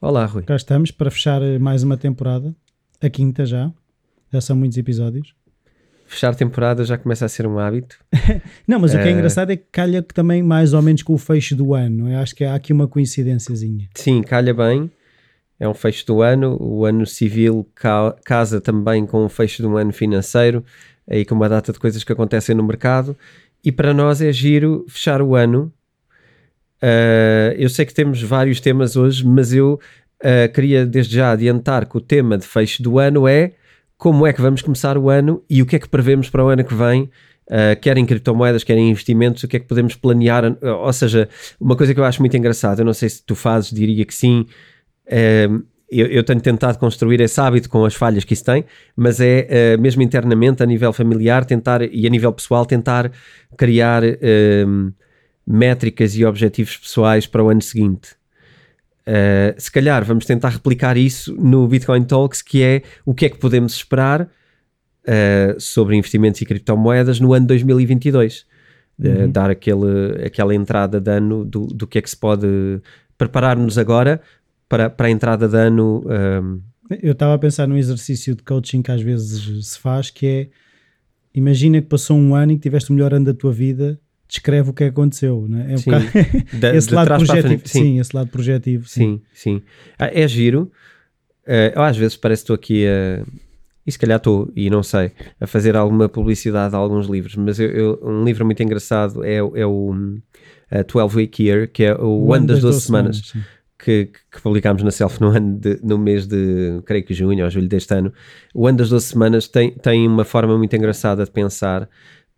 Olá, Rui. Cá estamos para fechar mais uma temporada, a quinta já. Já são muitos episódios. Fechar temporada já começa a ser um hábito. Não, mas o que é Eh, engraçado é que calha também mais ou menos com o fecho do ano. não é? Acho que há aqui uma coincidênciazinha. Sim, calha bem. É um fecho do ano. O ano civil ca- casa também com o fecho de um ano financeiro, aí com uma data de coisas que acontecem no mercado. E para nós é giro fechar o ano. Ah, eu sei que temos vários temas hoje, mas eu ah, queria desde já adiantar que o tema de fecho do ano é como é que vamos começar o ano e o que é que prevemos para o ano que vem, uh, quer em criptomoedas, quer em investimentos, o que é que podemos planear. uh, ou seja, uma coisa que eu acho muito engraçada, eu não sei se tu fazes, diria que sim. eu, eu tenho tentado construir esse hábito com as falhas que isso tem, mas é uh, mesmo internamente, a nível familiar, tentar e a nível pessoal, tentar criar métricas e objetivos pessoais para o ano seguinte. Uh, se calhar vamos tentar replicar isso no Bitcoin Talks, que é o que é que podemos esperar uh, sobre investimentos e criptomoedas no ano 2022. Uh, Uhum. dar aquele, aquela entrada de ano do, do que é que se pode preparar-nos agora para, para a entrada de ano. um, Eu estava a pensar num exercício de coaching que às vezes se faz, que é imagina que passou um ano e que tiveste o melhor ano da tua vida, descreve o que aconteceu, não é? É um Sim. bocado- da- esse lado projetivo, frente. sim. esse lado projetivo, sim. Sim, sim. Ah, é giro. Eu às vezes parece que estou aqui a. E se calhar estou, e não sei, a fazer alguma publicidade a alguns livros, mas eu, eu- um livro muito engraçado é, o- é o um, a 12 Week Year, que é o, ano das 12, semanas, sim. que, que publicámos na Self no, ano de- no mês de, creio que junho ou julho deste ano. O ano das 12 semanas tem, tem uma forma muito engraçada de pensar,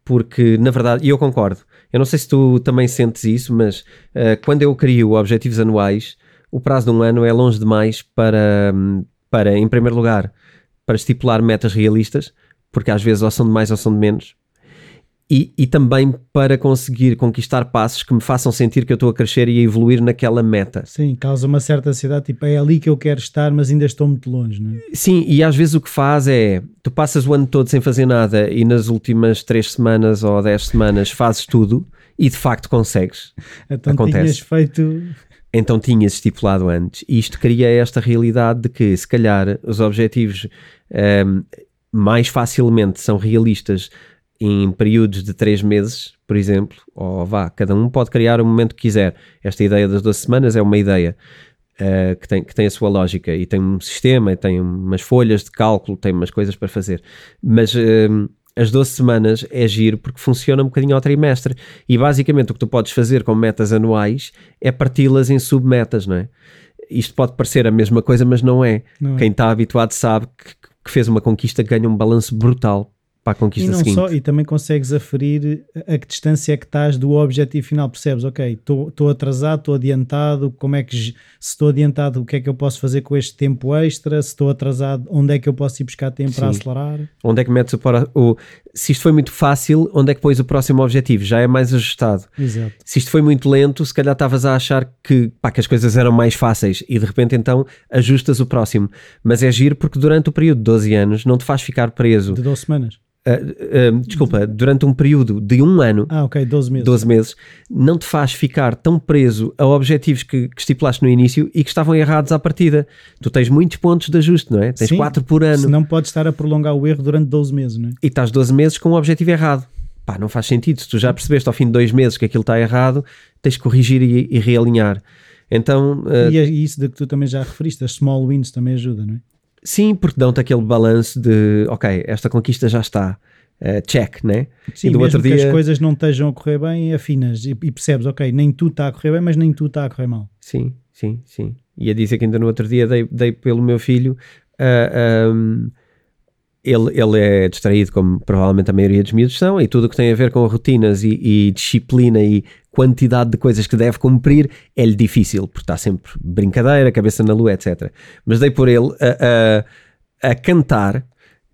porque na verdade, e eu concordo, eu não sei se tu também sentes isso, mas eh, quando eu crio objetivos anuais, o prazo de um ano é longe demais para, hum, para em primeiro lugar, para estipular metas realistas, porque às vezes ou são de mais ou são de menos, e, e também para conseguir conquistar passos que me façam sentir que eu estou a crescer e a evoluir naquela meta. Sim, causa uma certa ansiedade, tipo, é ali que eu quero estar, mas ainda estou muito longe, não é? Sim, e às vezes o que faz é tu passas o ano todo sem fazer nada e nas últimas três semanas ou dez semanas fazes tudo e de facto consegues. Então Acontece. feito. Então tinhas estipulado antes. E isto cria esta realidade de que, se calhar, os objetivos ehm, mais facilmente são realistas em períodos de três meses, por exemplo, ou vá, cada um pode criar o momento que quiser. Esta ideia das 12 semanas é uma ideia eh, que, tem, que tem a sua lógica e tem um sistema, e tem umas folhas de cálculo, tem umas coisas para fazer. Mas ehm, as 12 semanas é giro porque funciona um bocadinho ao trimestre e basicamente o que tu podes fazer com metas anuais é parti-las em submetas, não é? Isto pode parecer a mesma coisa, mas não é. Não é? Quem está habituado sabe que, que fez uma conquista ganha um balanço brutal para a E conquista não seguinte. só, e também consegues aferir a que distância é que estás do objetivo final, percebes? Ok, estou atrasado, estou adiantado, como é que se estou adiantado, o que é que eu posso fazer com este tempo extra? Se estou atrasado, onde é que eu posso ir buscar tempo para Sim. acelerar? Onde é que metes o, para- o. Se isto foi muito fácil, onde é que pões o próximo objetivo? Já é mais ajustado. Exato. Se isto foi muito lento, se calhar estavas a achar que, pá, que as coisas eram mais fáceis e de repente então ajustas o próximo. Mas é giro porque durante o período de 12 anos não te faz ficar preso. De 12 semanas. Ah, ah, desculpa, durante um período de um ano, Ah, ok, 12 meses. 12 meses, não te faz ficar tão preso a objetivos que, que estipulaste no início e que estavam errados à partida. Tu tens muitos pontos de ajuste, não é? Tens Sim, 4 por ano Se não podes estar a prolongar o erro durante 12 meses, não é? e estás 12 meses com o objetivo errado. Pá, não faz sentido. Se tu já percebeste ao fim de dois meses que aquilo está errado, tens que corrigir e, e realinhar. Então, ah, E é isso de que tu também já referiste, as small wins também ajuda, não é? Sim, porque dão-te aquele balanço de, ok, esta conquista já está, ah, check, né? Sim, e do mesmo outro que dia, as coisas não estejam a correr bem, afinas e, e percebes, ok, nem tu está a correr bem, mas nem tu está a correr mal. sim, sim, sim. E a dizer que ainda no outro dia dei, dei pelo meu filho ah, ahm, ele, ele é distraído, como provavelmente a maioria dos miúdos são, e tudo o que tem a ver com rotinas e, e disciplina e quantidade de coisas que deve cumprir é-lhe difícil, porque está sempre brincadeira, cabeça na lua, etc. Mas dei por ele a, a, a cantar,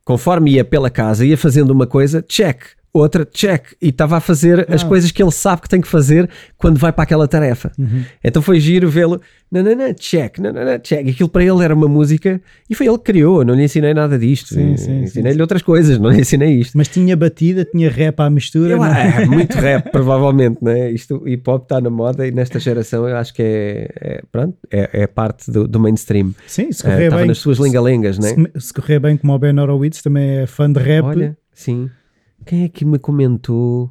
conforme ia pela casa, ia fazendo uma coisa, check, outra, check, e estava a fazer as Ah. coisas que ele sabe que tem que fazer quando vai para aquela tarefa. Uhum. Então foi giro vê-lo, nanana, check, nanana, check. Aquilo para ele era uma música e foi ele que criou. Não lhe ensinei nada disto. Sim, sim, Ensinei-lhe outras coisas, não lhe ensinei isto. Mas tinha batida, tinha rap à mistura. Eu, é? é, muito rap, provavelmente, né? Isto, hip hop está na moda e nesta geração eu acho que é, é, pronto, é, é parte do, do mainstream. Sim, se correr Estava bem. nas suas lengalengas, né? se, se correr bem como o Ben Horowitz, também é fã de rap. Olha, sim. Quem é que me comentou?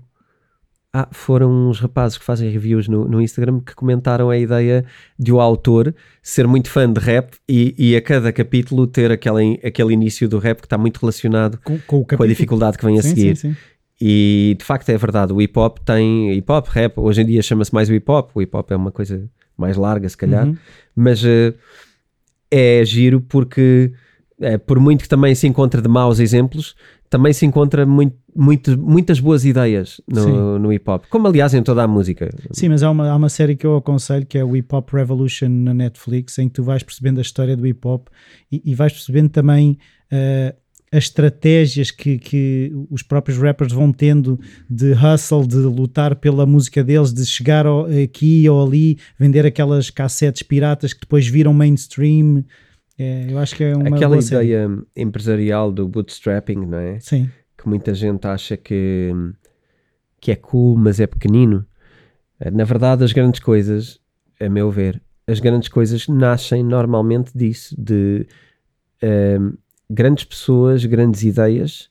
Ah, foram uns rapazes que fazem reviews no, no Instagram que comentaram a ideia de o autor ser muito fã de rap e, e a cada capítulo ter aquele, aquele início do rap que está muito relacionado com, com com a dificuldade que vem a Sim, seguir. sim, sim. E de facto é verdade, o hip hop tem hip hop, rap, hoje em dia chama-se mais o hip hop, o hip hop é uma coisa mais larga se calhar, Uhum. mas eh, é giro porque eh, por muito que também se encontre de maus exemplos, também se encontra muito, muito- muitas boas ideias no, Sim. no hip hop, como aliás em toda a música. Sim, mas há uma, há uma série que eu aconselho que é o Hip Hop Revolution na Netflix, em que tu vais percebendo a história do hip hop e, e vais percebendo também eh, as estratégias que, que os próprios rappers vão tendo de hustle, de lutar pela música deles, de chegar ao- aqui ou ali, vender aquelas cassetes piratas que depois viram mainstream. É, eu acho que é uma Aquela boa série. ideia empresarial do bootstrapping, não é? Sim, que muita gente acha que, que é cool, mas é pequenino. Eh, Na verdade, as grandes coisas, a meu ver, as grandes coisas nascem normalmente disso, de ehm, grandes pessoas, grandes ideias,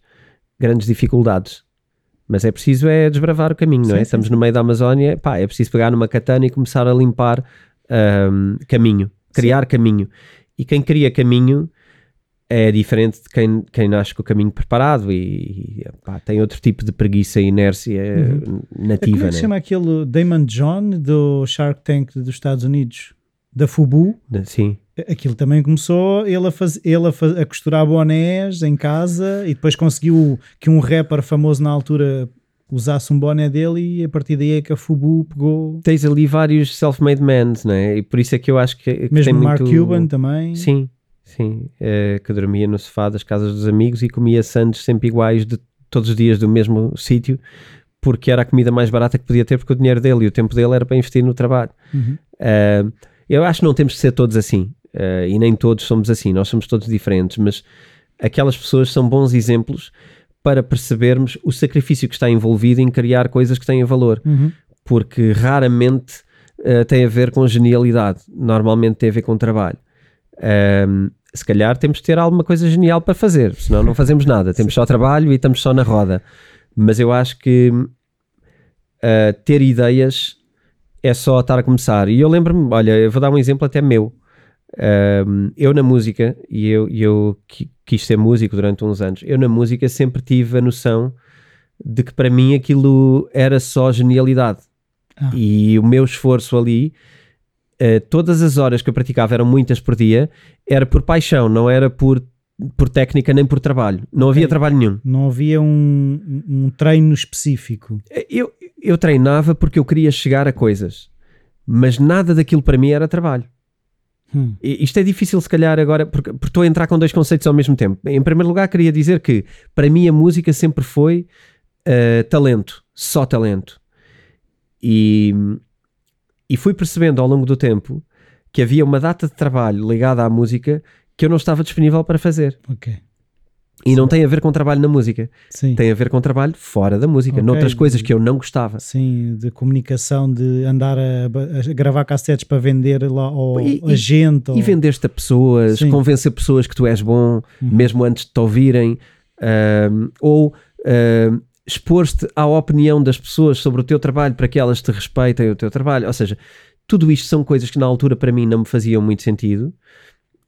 grandes dificuldades. Mas é preciso é desbravar o caminho, não Sim, é? sim, Estamos sim. no meio da Amazónia, pá, é preciso pegar numa katana e começar a limpar ahm, caminho, criar caminho. E quem cria caminho é diferente de quem, quem nasce com o caminho preparado e, e, pá, tem outro tipo de preguiça e inércia Uhum. Como nativa, é que se né? chama aquele Damon John do Shark Tank dos Estados Unidos? Da Fubu? Sim, Aquilo também começou ele, a, faz, ele a, faz- a costurar bonés em casa e depois conseguiu que um rapper famoso na altura usasse um boné dele e a partir daí é que a Fubu pegou. tens ali vários self-made men, né? E por isso é que eu acho que, que Mesmo Mark muito... Cuban também. Sim, sim. eh, que dormia no sofá das casas dos amigos e comia sandes sempre iguais de todos os dias do mesmo sítio porque era a comida mais barata que podia ter porque o dinheiro dele e o tempo dele era para investir no trabalho. Uhum. Uh, eu acho que não temos de ser todos assim uh, e nem todos somos assim, nós somos todos diferentes, mas aquelas pessoas são bons exemplos para percebermos o sacrifício que está envolvido em criar coisas que têm valor, Uhum. porque raramente uh, tem a ver com genialidade, normalmente tem a ver com trabalho. Um, se calhar temos de ter alguma coisa genial para fazer, senão não fazemos nada, temos só trabalho e estamos só na roda. Mas eu acho que uh, ter ideias é só estar a começar. E eu lembro-me, olha, eu vou dar um exemplo até meu. Um, eu na música, e eu, eu qui- quis ser músico durante uns anos, eu na música sempre tive a noção de que para mim aquilo era só genialidade. Ah. E o meu esforço ali, eh, todas as horas que eu praticava, eram muitas por dia, era por paixão, não era por, por técnica nem por trabalho. Não havia trabalho nenhum. Não havia um, um treino específico. Eu, eu treinava porque eu queria chegar a coisas, mas nada daquilo para mim era trabalho. Hum. Isto é difícil, se calhar, agora, porque, porque estou a entrar com dois conceitos ao mesmo tempo. Em primeiro lugar, queria dizer que para mim a música sempre foi eh, talento, só talento. E, e fui percebendo ao longo do tempo que havia uma data de trabalho ligada à música que eu não estava disponível para fazer. Ok. E não tem a ver com trabalho na música, Sim. tem a ver com trabalho fora da música, Ok. noutras coisas que eu não gostava. Sim, de comunicação, de andar a, a gravar cassetes para vender lá ao E- e- agente. E ou- vendeste a pessoas, Sim. convencer pessoas que tu és bom, Uhum. mesmo antes de te ouvirem, ahm, ou expor-te à opinião das pessoas sobre o teu trabalho para que elas te respeitem o teu trabalho. Ou seja, tudo isto são coisas que na altura para mim não me faziam muito sentido,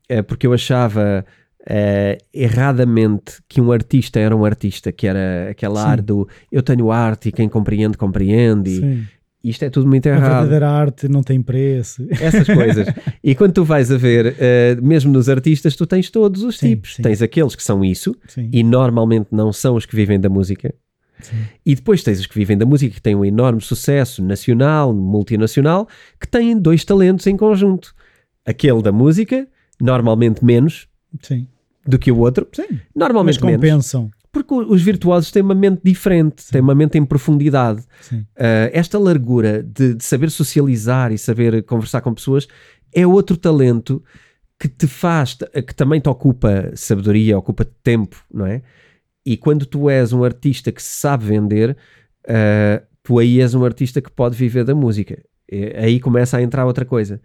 eh, porque eu achava eh, erradamente que um artista era um artista, que era aquela Sim. ar do eu tenho arte e quem compreende, compreende. E, Sim. isto é tudo muito A errado. verdadeira arte não tem preço. Essas coisas. e quando tu vais a ver, eh, mesmo nos artistas, tu tens todos os Sim, tipos. sim. Tens aqueles que são isso, Sim. e normalmente não são os que vivem da música. Sim. E depois tens os que vivem da música, que têm um enorme sucesso nacional, multinacional, que têm dois talentos em conjunto. Aquele da música, normalmente menos Sim. Do que o outro, Sim. Mas normalmente menos. compensam. Porque o- os virtuosos têm uma mente diferente, têm uma mente em profundidade. Sim. Uh, esta largura de, de saber socializar e saber conversar com pessoas é outro talento que te faz, que também te ocupa sabedoria, ocupa tempo, não é? E quando tu és um artista que sabe vender, uh, tu aí és um artista que pode viver da música. E aí começa a entrar outra coisa.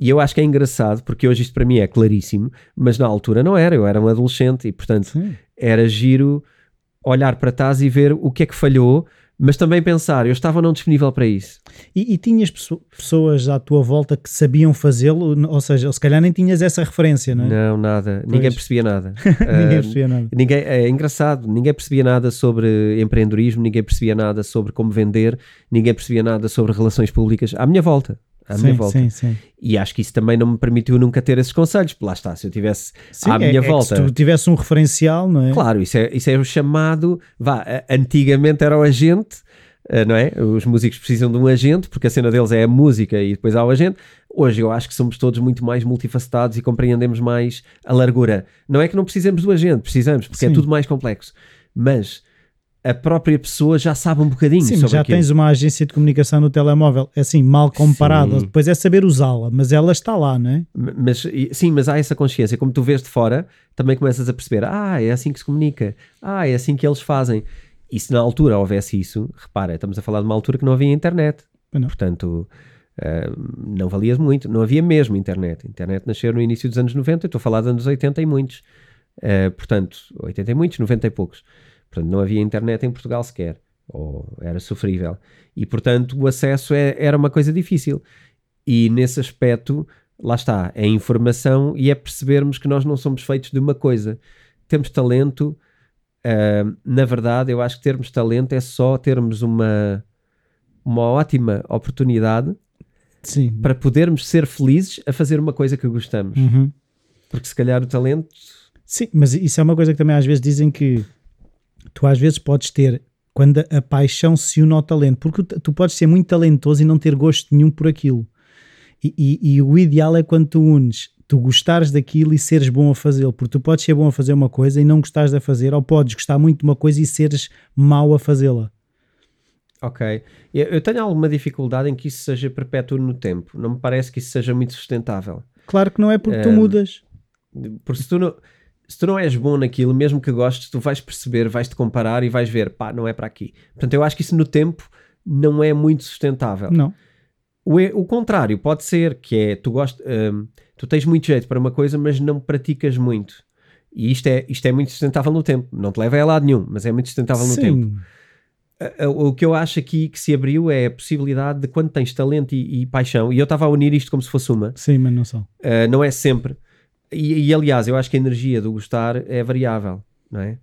E eu acho que é engraçado, porque hoje isto para mim é claríssimo, mas na altura não era, eu era um adolescente e portanto Sim. era giro olhar para trás e ver o que é que falhou, mas também pensar, eu estava não disponível para isso. E, e tinhas pesso- pessoas à tua volta que sabiam fazê-lo, ou seja, se calhar nem tinhas essa referência, não é? Não, nada, ninguém percebia nada. Ninguém Ah, percebia nada. ninguém, é engraçado, ninguém percebia nada sobre empreendedorismo, ninguém percebia nada sobre como vender, ninguém percebia nada sobre relações públicas à minha volta. À minha sim, volta. sim, sim. E acho que isso também não me permitiu nunca ter esses conselhos, lá está, se eu tivesse Sim, à é- minha é volta. se tu tivesse um referencial, não é? Claro, isso é, isso é o chamado. Vá, antigamente era o agente, eh, não é? Os músicos precisam de um agente, porque a cena deles é a música e depois há o agente. Hoje eu acho que somos todos muito mais multifacetados e compreendemos mais a largura. Não é que não precisamos do agente, precisamos, porque é Sim. tudo mais complexo. Mas a própria pessoa já sabe um bocadinho Sim, mas sobre já aquilo. tens uma agência de comunicação no telemóvel, é assim, mal comparada. Depois é saber usá-la, mas ela está lá, não é? Mas, sim, mas há essa consciência. Como tu vês de fora, também começas a perceber: ah, é assim que se comunica, ah, é assim que eles fazem. E se na altura houvesse isso, repara, estamos a falar de uma altura que não havia internet. Não. Portanto, ah, não valia muito. Não havia mesmo internet. A internet nasceu no início dos anos 90, eu estou a falar dos anos 80 e muitos. Ah, portanto, 80 e muitos, 90 e poucos. Portanto, não havia internet em Portugal sequer. Ou era sofrível. E, portanto, o acesso é- era uma coisa difícil. E nesse aspecto, lá está, é informação e é percebermos que nós não somos feitos de uma coisa. Temos talento, ah, na verdade, eu acho que termos talento é só termos uma, uma ótima oportunidade Sim. para podermos ser felizes a fazer uma coisa que gostamos. Uhum. Porque se calhar o talento. Sim, mas isso é uma coisa que também às vezes dizem que tu às vezes podes ter quando a, paixão se une ao talento, porque tu, tu podes ser muito talentoso e não ter gosto nenhum por aquilo. E, e- e o ideal é quando tu unes, tu gostares daquilo e seres bom a fazê-lo, porque tu podes ser bom a fazer uma coisa e não gostares de a fazer, ou podes gostar muito de uma coisa e seres mau a fazê-la. Ok. Eu, eu tenho alguma dificuldade em que isso seja perpétuo no tempo. Não me parece que isso seja muito sustentável. Claro que não é porque tu É. mudas. Porque se tu não. Se tu não és bom naquilo, mesmo que gostes, tu vais perceber, vais-te comparar e vais ver, pá, não é para aqui. Portanto, eu acho que isso no tempo não é muito sustentável. Não. O, o contrário pode ser, que é, tu, gost, hum, tu tens muito jeito para uma coisa, mas não praticas muito. E isto é, isto é muito sustentável no tempo. Não te leva a lado nenhum, mas é muito sustentável no tempo. Sim. A- a- O que eu acho aqui que se abriu é a possibilidade de quando tens talento e, e paixão, e eu estava a unir isto como se fosse uma, Sim, mas não são. Uh, não é sempre. E, e, aliás, eu acho que a energia do gostar é variável, não é?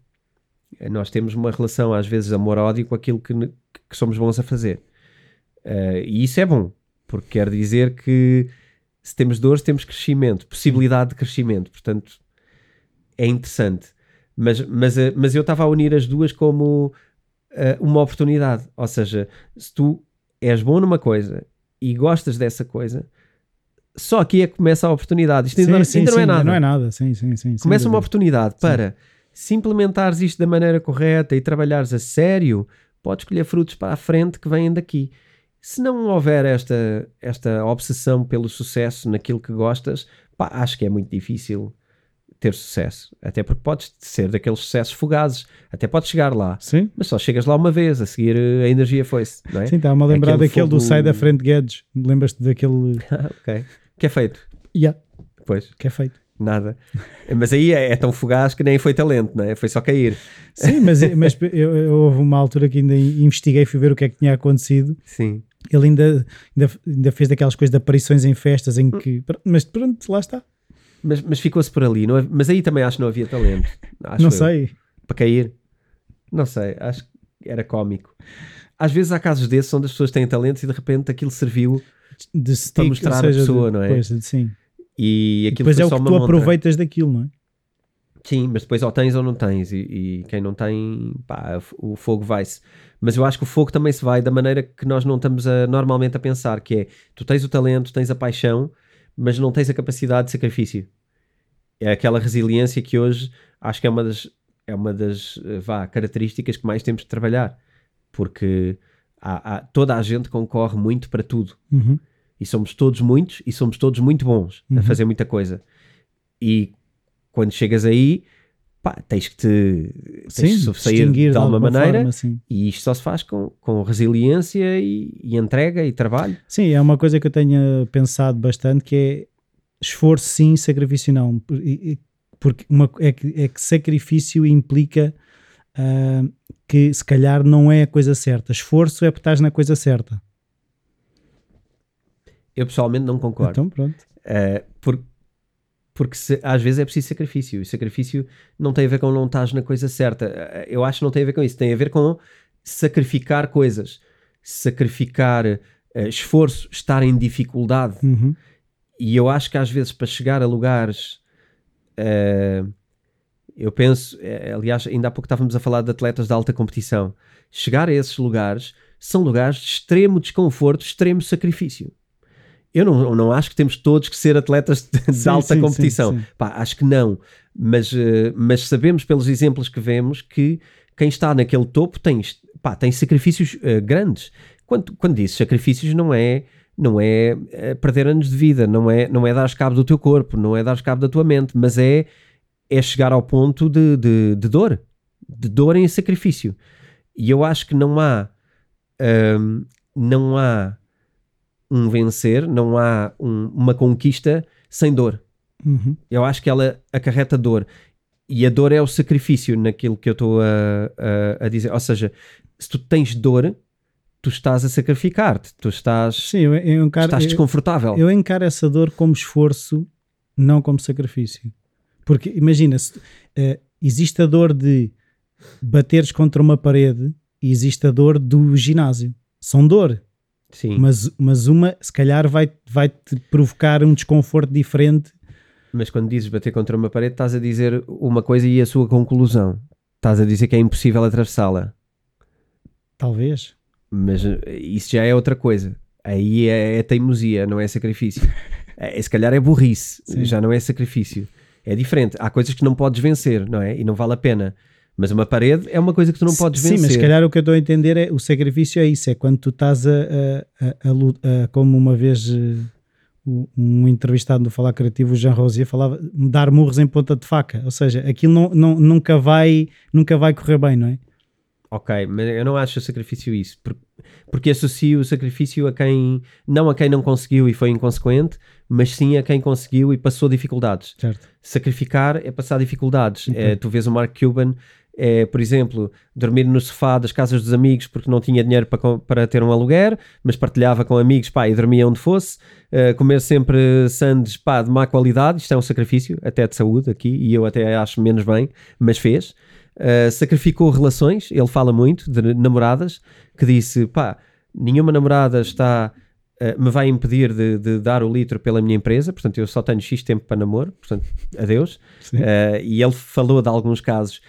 Nós temos uma relação, às vezes, amor-ódio com aquilo que, que somos bons a fazer. Uh, e isso é bom, porque quer dizer que se temos dores, temos crescimento, possibilidade de crescimento. Portanto, é interessante. Mas, mas, uh, mas eu estava a unir as duas como uh, uma oportunidade. Ou seja, se tu és bom numa coisa e gostas dessa coisa, só aqui é que começa a oportunidade. Isto ainda, Sim, sim, ainda não sim, é nada. Não é nada, sim, sim, sim. Começa uma oportunidade para se implementares isto da maneira correta e trabalhares a sério, podes colher frutos para a frente que vêm daqui. Se não houver esta, esta obsessão pelo sucesso naquilo que gostas, pá, acho que é muito difícil ter sucesso. Até porque podes ser daqueles sucessos fugazes. Até podes chegar lá. Sim, Mas só chegas lá uma vez, a seguir eh, a energia foi-se, é? sim, estava-me a lembrar Aquele daquele do Sai da Frente Guedes. Lembras-te daquele. ok. Que é feito? Yeah, Pois. que é feito. Nada. Mas aí é, é tão fugaz que nem foi talento, não é? Foi só cair. Sim, mas, mas eu, eu- houve uma altura que ainda investiguei, fui ver o que é que tinha acontecido. Sim. Ele ainda, ainda, ainda fez daquelas coisas de aparições em festas em que. Mas pronto, lá está. Mas, mas ficou-se por ali. Não hav- mas aí também acho que não havia talento. Acho não eu. sei. Para cair. Não sei. Acho que era cómico. às vezes há casos desses onde as pessoas têm talentos e de repente aquilo serviu De stick, para mostrar ou a seja, pessoa, de- não é? Pois, sim. e E aquilo depois é o que tu montra. aproveitas daquilo, não é? Sim, mas depois ou tens ou não tens, e, e quem não tem, pá, o fogo vai-se. Mas eu acho que o fogo também se vai da maneira que nós não estamos a- normalmente a pensar, que é, tu tens o talento, tens a paixão, mas não tens a capacidade de sacrifício. É aquela resiliência que hoje acho que é uma das, é uma das eh, vá, características que mais temos de trabalhar, porque há- há- toda a gente concorre muito para tudo. Uhum. E somos todos muitos e somos todos muito bons Uhum. a fazer muita coisa. E quando chegas aí, pá, tens que te tens Sim, de de alguma maneira. forma, sim. E isto só se faz com, com resiliência e, e entrega e trabalho. Sim, é uma coisa que eu tenho pensado bastante que é esforço sim, sacrifício não. Por- Porque uma, é, que, é que sacrifício implica ah, que se calhar não é a coisa certa. Esforço é porque estás na coisa certa. Eu pessoalmente não concordo. Então pronto. Uh, por- porque se- às vezes é preciso sacrifício. E sacrifício não tem a ver com não estás na coisa certa. Uh, Eu acho que não tem a ver com isso. Tem a ver com sacrificar coisas. Sacrificar uh, esforço, estar em dificuldade. Uhum. E eu acho que às vezes para chegar a lugares. eh, eu penso, eh, aliás, ainda há pouco estávamos a falar de atletas de alta competição. Chegar a esses lugares são lugares de extremo desconforto, extremo sacrifício. Eu não, não acho que temos todos que ser atletas de, Sim, alta sim, competição. sim. Pá, acho que não. Mas, eh, mas sabemos pelos exemplos que vemos que quem está naquele topo tem, pá, tem sacrifícios eh, grandes. Quando, quando dizes sacrifícios, não é, não é eh, perder anos de vida, não é, não é dar cabo do teu corpo, não é dar cabo da tua mente, mas é, é chegar ao ponto de, de, de dor, de dor em sacrifício. E eu acho que não há, hum, não há um vencer, não há um- uma conquista sem dor. Uhum. Eu acho que ela acarreta dor. E a dor é o sacrifício naquilo que eu estou a, a, a dizer. Ou seja, se tu tens dor, tu estás a sacrificar-te, tu estás, Sim, eu, eu encaro, estás eu, desconfortável. eu encaro essa dor como esforço, não como sacrifício. Porque imagina, se, eh, existe a dor de bateres contra uma parede e existe a dor do ginásio. São dor, Sim, mas, mas uma se calhar vai, vai te provocar um desconforto diferente. mas quando dizes bater contra uma parede, estás a dizer uma coisa e a sua conclusão. Estás a dizer que é impossível atravessá-la. Talvez. Mas eh, isso já é outra coisa. Aí é, é teimosia, não é sacrifício. É, se calhar é burrice, Sim. já não é sacrifício. É diferente. Há coisas que não podes vencer, não é? E não vale a pena. Mas uma parede é uma coisa que tu não podes Sim, vencer. mas se calhar o que eu estou a entender é o sacrifício é isso, é quando tu estás a, a, a- a como uma vez eh, um entrevistado no Falar Criativo, o Jean Rosier, falava dar murros em ponta de faca, ou seja, aquilo não, não- nunca, vai, nunca vai correr bem, não é? Ok, mas eu não acho o sacrifício isso. por- Porque associo o sacrifício a quem. Não a quem não conseguiu e foi inconsequente, mas sim a quem conseguiu e passou dificuldades. Certo. Sacrificar é passar dificuldades. Ok. É, tu vês o Mark Cuban, é, por exemplo, dormir no sofá das casas dos amigos porque não tinha dinheiro para, para ter um aluguer, mas partilhava com amigos pá, e dormia onde fosse. É, comer sempre sandes pá, de má qualidade, isto é um sacrifício, até de saúde aqui, e eu até acho menos bem, mas fez. Uh, sacrificou relações, ele fala muito de namoradas, que disse: pá, nenhuma namorada está, uh, me vai impedir de, de dar o litro pela minha empresa, portanto eu só tenho X tempo para namoro, portanto, adeus. Uh, e ele falou de alguns casos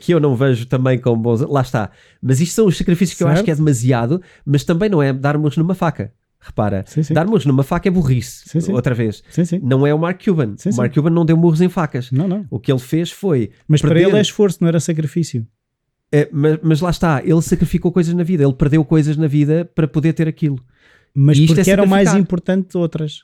que eu não vejo também com bons. Lá está. Mas isto são os sacrifícios que eu acho Certo. que é demasiado, mas também não é darmos numa faca. Repara, Sim, sim. dar murros numa faca é burrice. Sim. Outra vez. Não é o Mark Cuban. O. Mark Cuban não deu murros em facas. Não, não. O que ele fez foi Mas para perder- ele é esforço, não era sacrifício. é, mas, mas lá está, ele sacrificou coisas na vida, ele perdeu coisas na vida para poder ter aquilo. Mas E isto porque é eram mais importantes outras.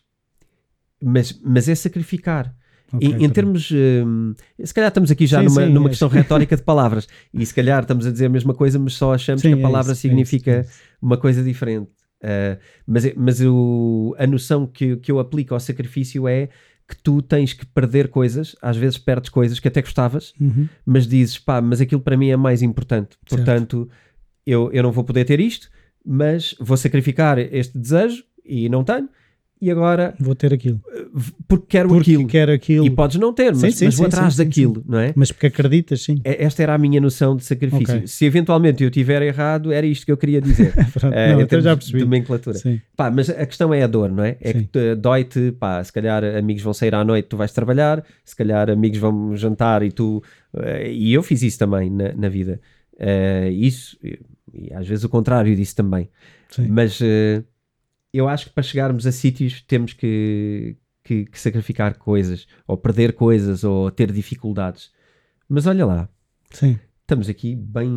Mas, mas é sacrificar. Ok, em, em termos. hum, se calhar estamos aqui já Sim, numa, sim, numa é. questão retórica de palavras. E se calhar estamos a dizer a mesma coisa, mas só achamos Sim, que a é palavra isso, é significa isso, é isso. uma coisa diferente. Uh, mas mas o, a noção que, que eu aplico ao sacrifício é que tu tens que perder coisas, às vezes perdes coisas que até gostavas, Uhum. mas dizes, pá, mas aquilo para mim é mais importante. Certo. Portanto, eu, eu não vou poder ter isto, mas vou sacrificar este desejo e não tenho. E agora Vou ter aquilo. porque quero Porque aquilo. quero aquilo. E podes não ter, mas, Sim, sim, mas vou sim, atrás daquilo, não é? Mas porque acreditas, sim. É- Esta era a minha noção de sacrifício. Ok. Se eventualmente eu tiver errado, era isto que eu queria dizer. Pronto, Eh, não, então já percebi. nomenclatura. Pá, mas a questão é a dor, não é? É que te- dói-te, pá, se calhar amigos vão sair à noite, tu vais trabalhar, se calhar amigos vão jantar e tu. eh, e eu fiz isso também na, na vida. Eh, isso, e, às vezes o contrário disso também. Sim. Mas eh, eu acho que para chegarmos a sítios temos que, que, que sacrificar coisas, ou perder coisas, ou ter dificuldades. Mas olha lá, Sim. estamos aqui bem.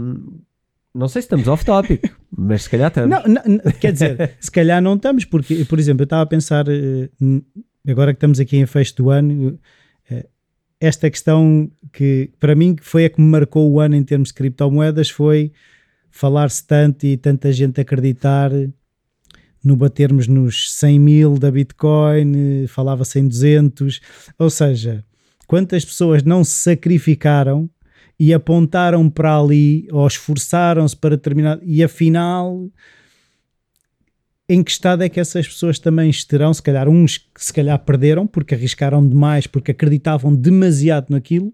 Não sei se estamos off-topic, mas se calhar estamos. Não, não, quer dizer, se calhar não estamos, porque, por exemplo, eu estava a pensar, eh, agora que estamos aqui em fecho do ano, eh, esta questão que para mim foi a que me marcou o ano em termos de criptomoedas foi falar-se tanto e tanta gente acreditar no batermos nos 100 mil da Bitcoin, falava-se em 200, ou seja, quantas pessoas não se sacrificaram e apontaram para ali ou esforçaram-se para terminar e afinal em que estado é que essas pessoas também estarão? Se calhar uns que se calhar perderam porque arriscaram demais, porque acreditavam demasiado naquilo,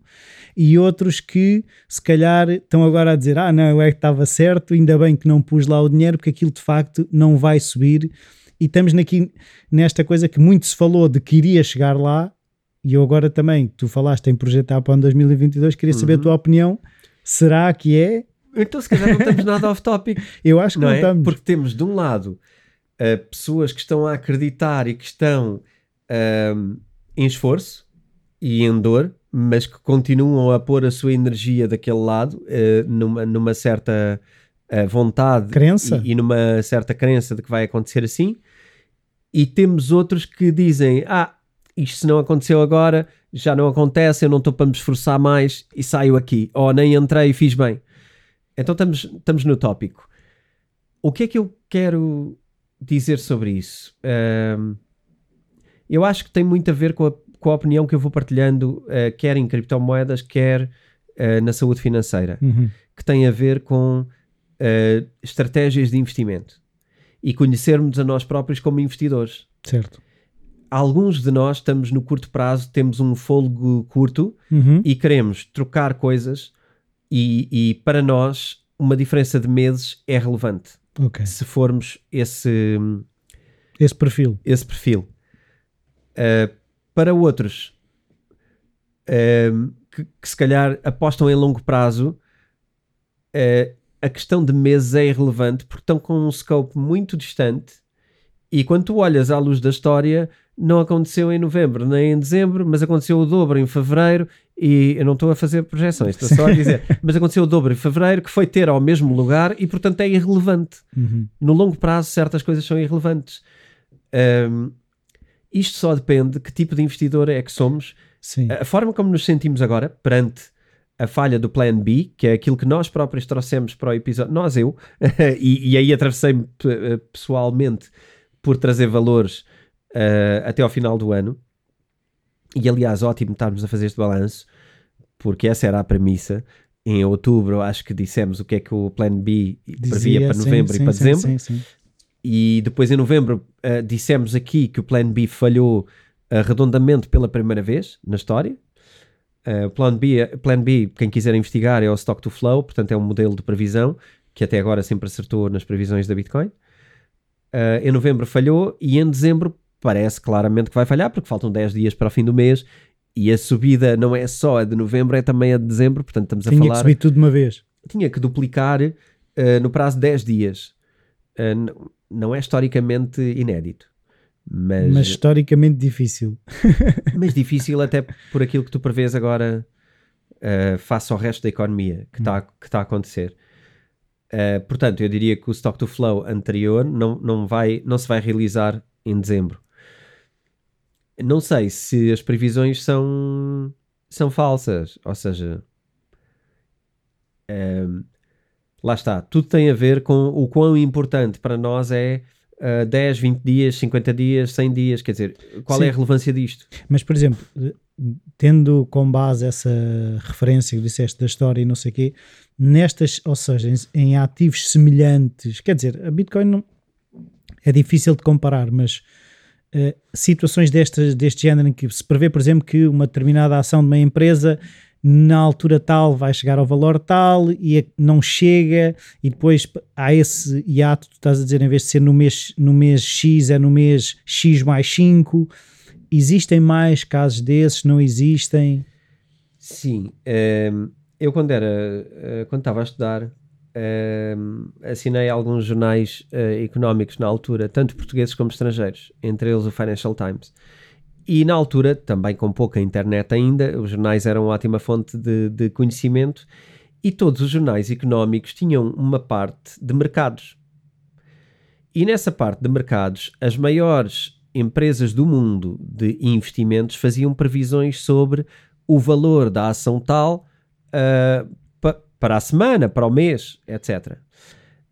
e outros que se calhar estão agora a dizer: Ah, não, eu é que estava certo, ainda bem que não pus lá o dinheiro, porque aquilo de facto não vai subir. E estamos aqui nesta coisa que muito se falou de que iria chegar lá, e eu agora também, tu falaste em projetar para o ano 2022, queria saber a Uhum. tua opinião. Será que é? Então, se calhar, não estamos nada off-topic. Eu acho que não não, é? estamos. Porque temos de um lado uh, pessoas que estão a acreditar e que estão um, em esforço e em dor, mas que continuam a pôr a sua energia daquele lado, uh, numa, numa certa uh, vontade Crença. E, e numa certa crença de que vai acontecer assim. E temos outros que dizem: Ah, isto se não aconteceu agora, já não acontece, eu não estou para me esforçar mais e saio aqui. Ou nem entrei e fiz bem. Então estamos, estamos no tópico. O que é que eu quero dizer sobre isso? Ahm, eu acho que tem muito a ver com a, com a opinião que eu vou partilhando, eh, quer em criptomoedas, quer eh, na saúde financeira, Uhum. que tem a ver com eh, estratégias de investimento e conhecermos a nós próprios como investidores. Certo. Alguns de nós estamos no curto prazo, temos um fôlego curto Uhum. e queremos trocar coisas e, e para nós uma diferença de meses é relevante Ok. se formos esse, Esse perfil. esse perfil. Uh, para outros um, que, que se calhar apostam em longo prazo, uh, a questão de meses é irrelevante porque estão com um scope muito distante e quando tu olhas à luz da história não aconteceu em novembro nem em dezembro, mas aconteceu o dobro em fevereiro e eu não estou a fazer projeções, estou só a dizer, mas aconteceu o dobro em fevereiro que foi ter ao mesmo lugar e portanto é irrelevante Uhum. no longo prazo certas coisas são irrelevantes. Um, isto só depende de que tipo de investidor é que somos. Sim. A forma como nos sentimos agora perante a falha do Plan B, que é aquilo que nós próprios trouxemos para o episódio, nós, eu, e, e aí atravessei-me pe- pessoalmente por trazer valores uh, até ao final do ano. E aliás, ótimo estarmos a fazer este balanço, porque essa era a premissa. Em outubro, acho que dissemos o que é que o Plan B previa para novembro sim, e para sim, dezembro. Sim, sim. E depois em novembro uh, dissemos aqui que o Plan B falhou uh, redondamente pela primeira vez na história. Uh, plan, B, Plan B, quem quiser investigar, é o Stock to Flow, portanto é um modelo de previsão que até agora sempre acertou nas previsões da Bitcoin. Uh, em novembro falhou e em dezembro parece claramente que vai falhar porque faltam 10 dias para o fim do mês e a subida não é só a de novembro, é também a de dezembro, portanto estamos Tinha a que falar subir tudo de uma vez. tinha que duplicar uh, no prazo de 10 dias. Uh, não é historicamente inédito, mas, Mas historicamente difícil. mas difícil até por aquilo que tu prevês agora uh, face ao resto da economia que está que tá a acontecer. Portanto, eu diria que o stock to flow anterior não, não, vai, não se vai realizar em dezembro. Não sei se as previsões são, são falsas, ou seja, um, lá está, tudo tem a ver com o quão importante para nós é uh, 10, 20 dias, 50 dias, 100 dias, quer dizer, qual é a Sim. relevância disto? Mas, por exemplo, tendo com base essa referência que disseste da história e não sei o quê, nestas, ou seja, em, em ativos semelhantes, quer dizer, a Bitcoin não, é difícil de comparar, mas uh, situações destas, deste género em que se prevê, por exemplo, que uma determinada ação de uma empresa na altura tal vai chegar ao valor tal e não chega e depois há esse hiato, tu estás a dizer, em vez de ser no mês, no mês X, é no mês X mais 5. Existem mais casos desses? Não existem? Sim. Um, ehm, eu quando era, uh, quando estava a estudar, assinei alguns jornais uh, económicos na altura, tanto portugueses como estrangeiros, entre eles o Financial Times. E na altura, também com pouca internet ainda, os jornais eram uma ótima fonte de, de conhecimento e todos os jornais económicos tinham uma parte de mercados. E nessa parte de mercados, as maiores empresas do mundo de investimentos faziam previsões sobre o valor da ação tal uh, para a semana, para o mês, etc. Uh,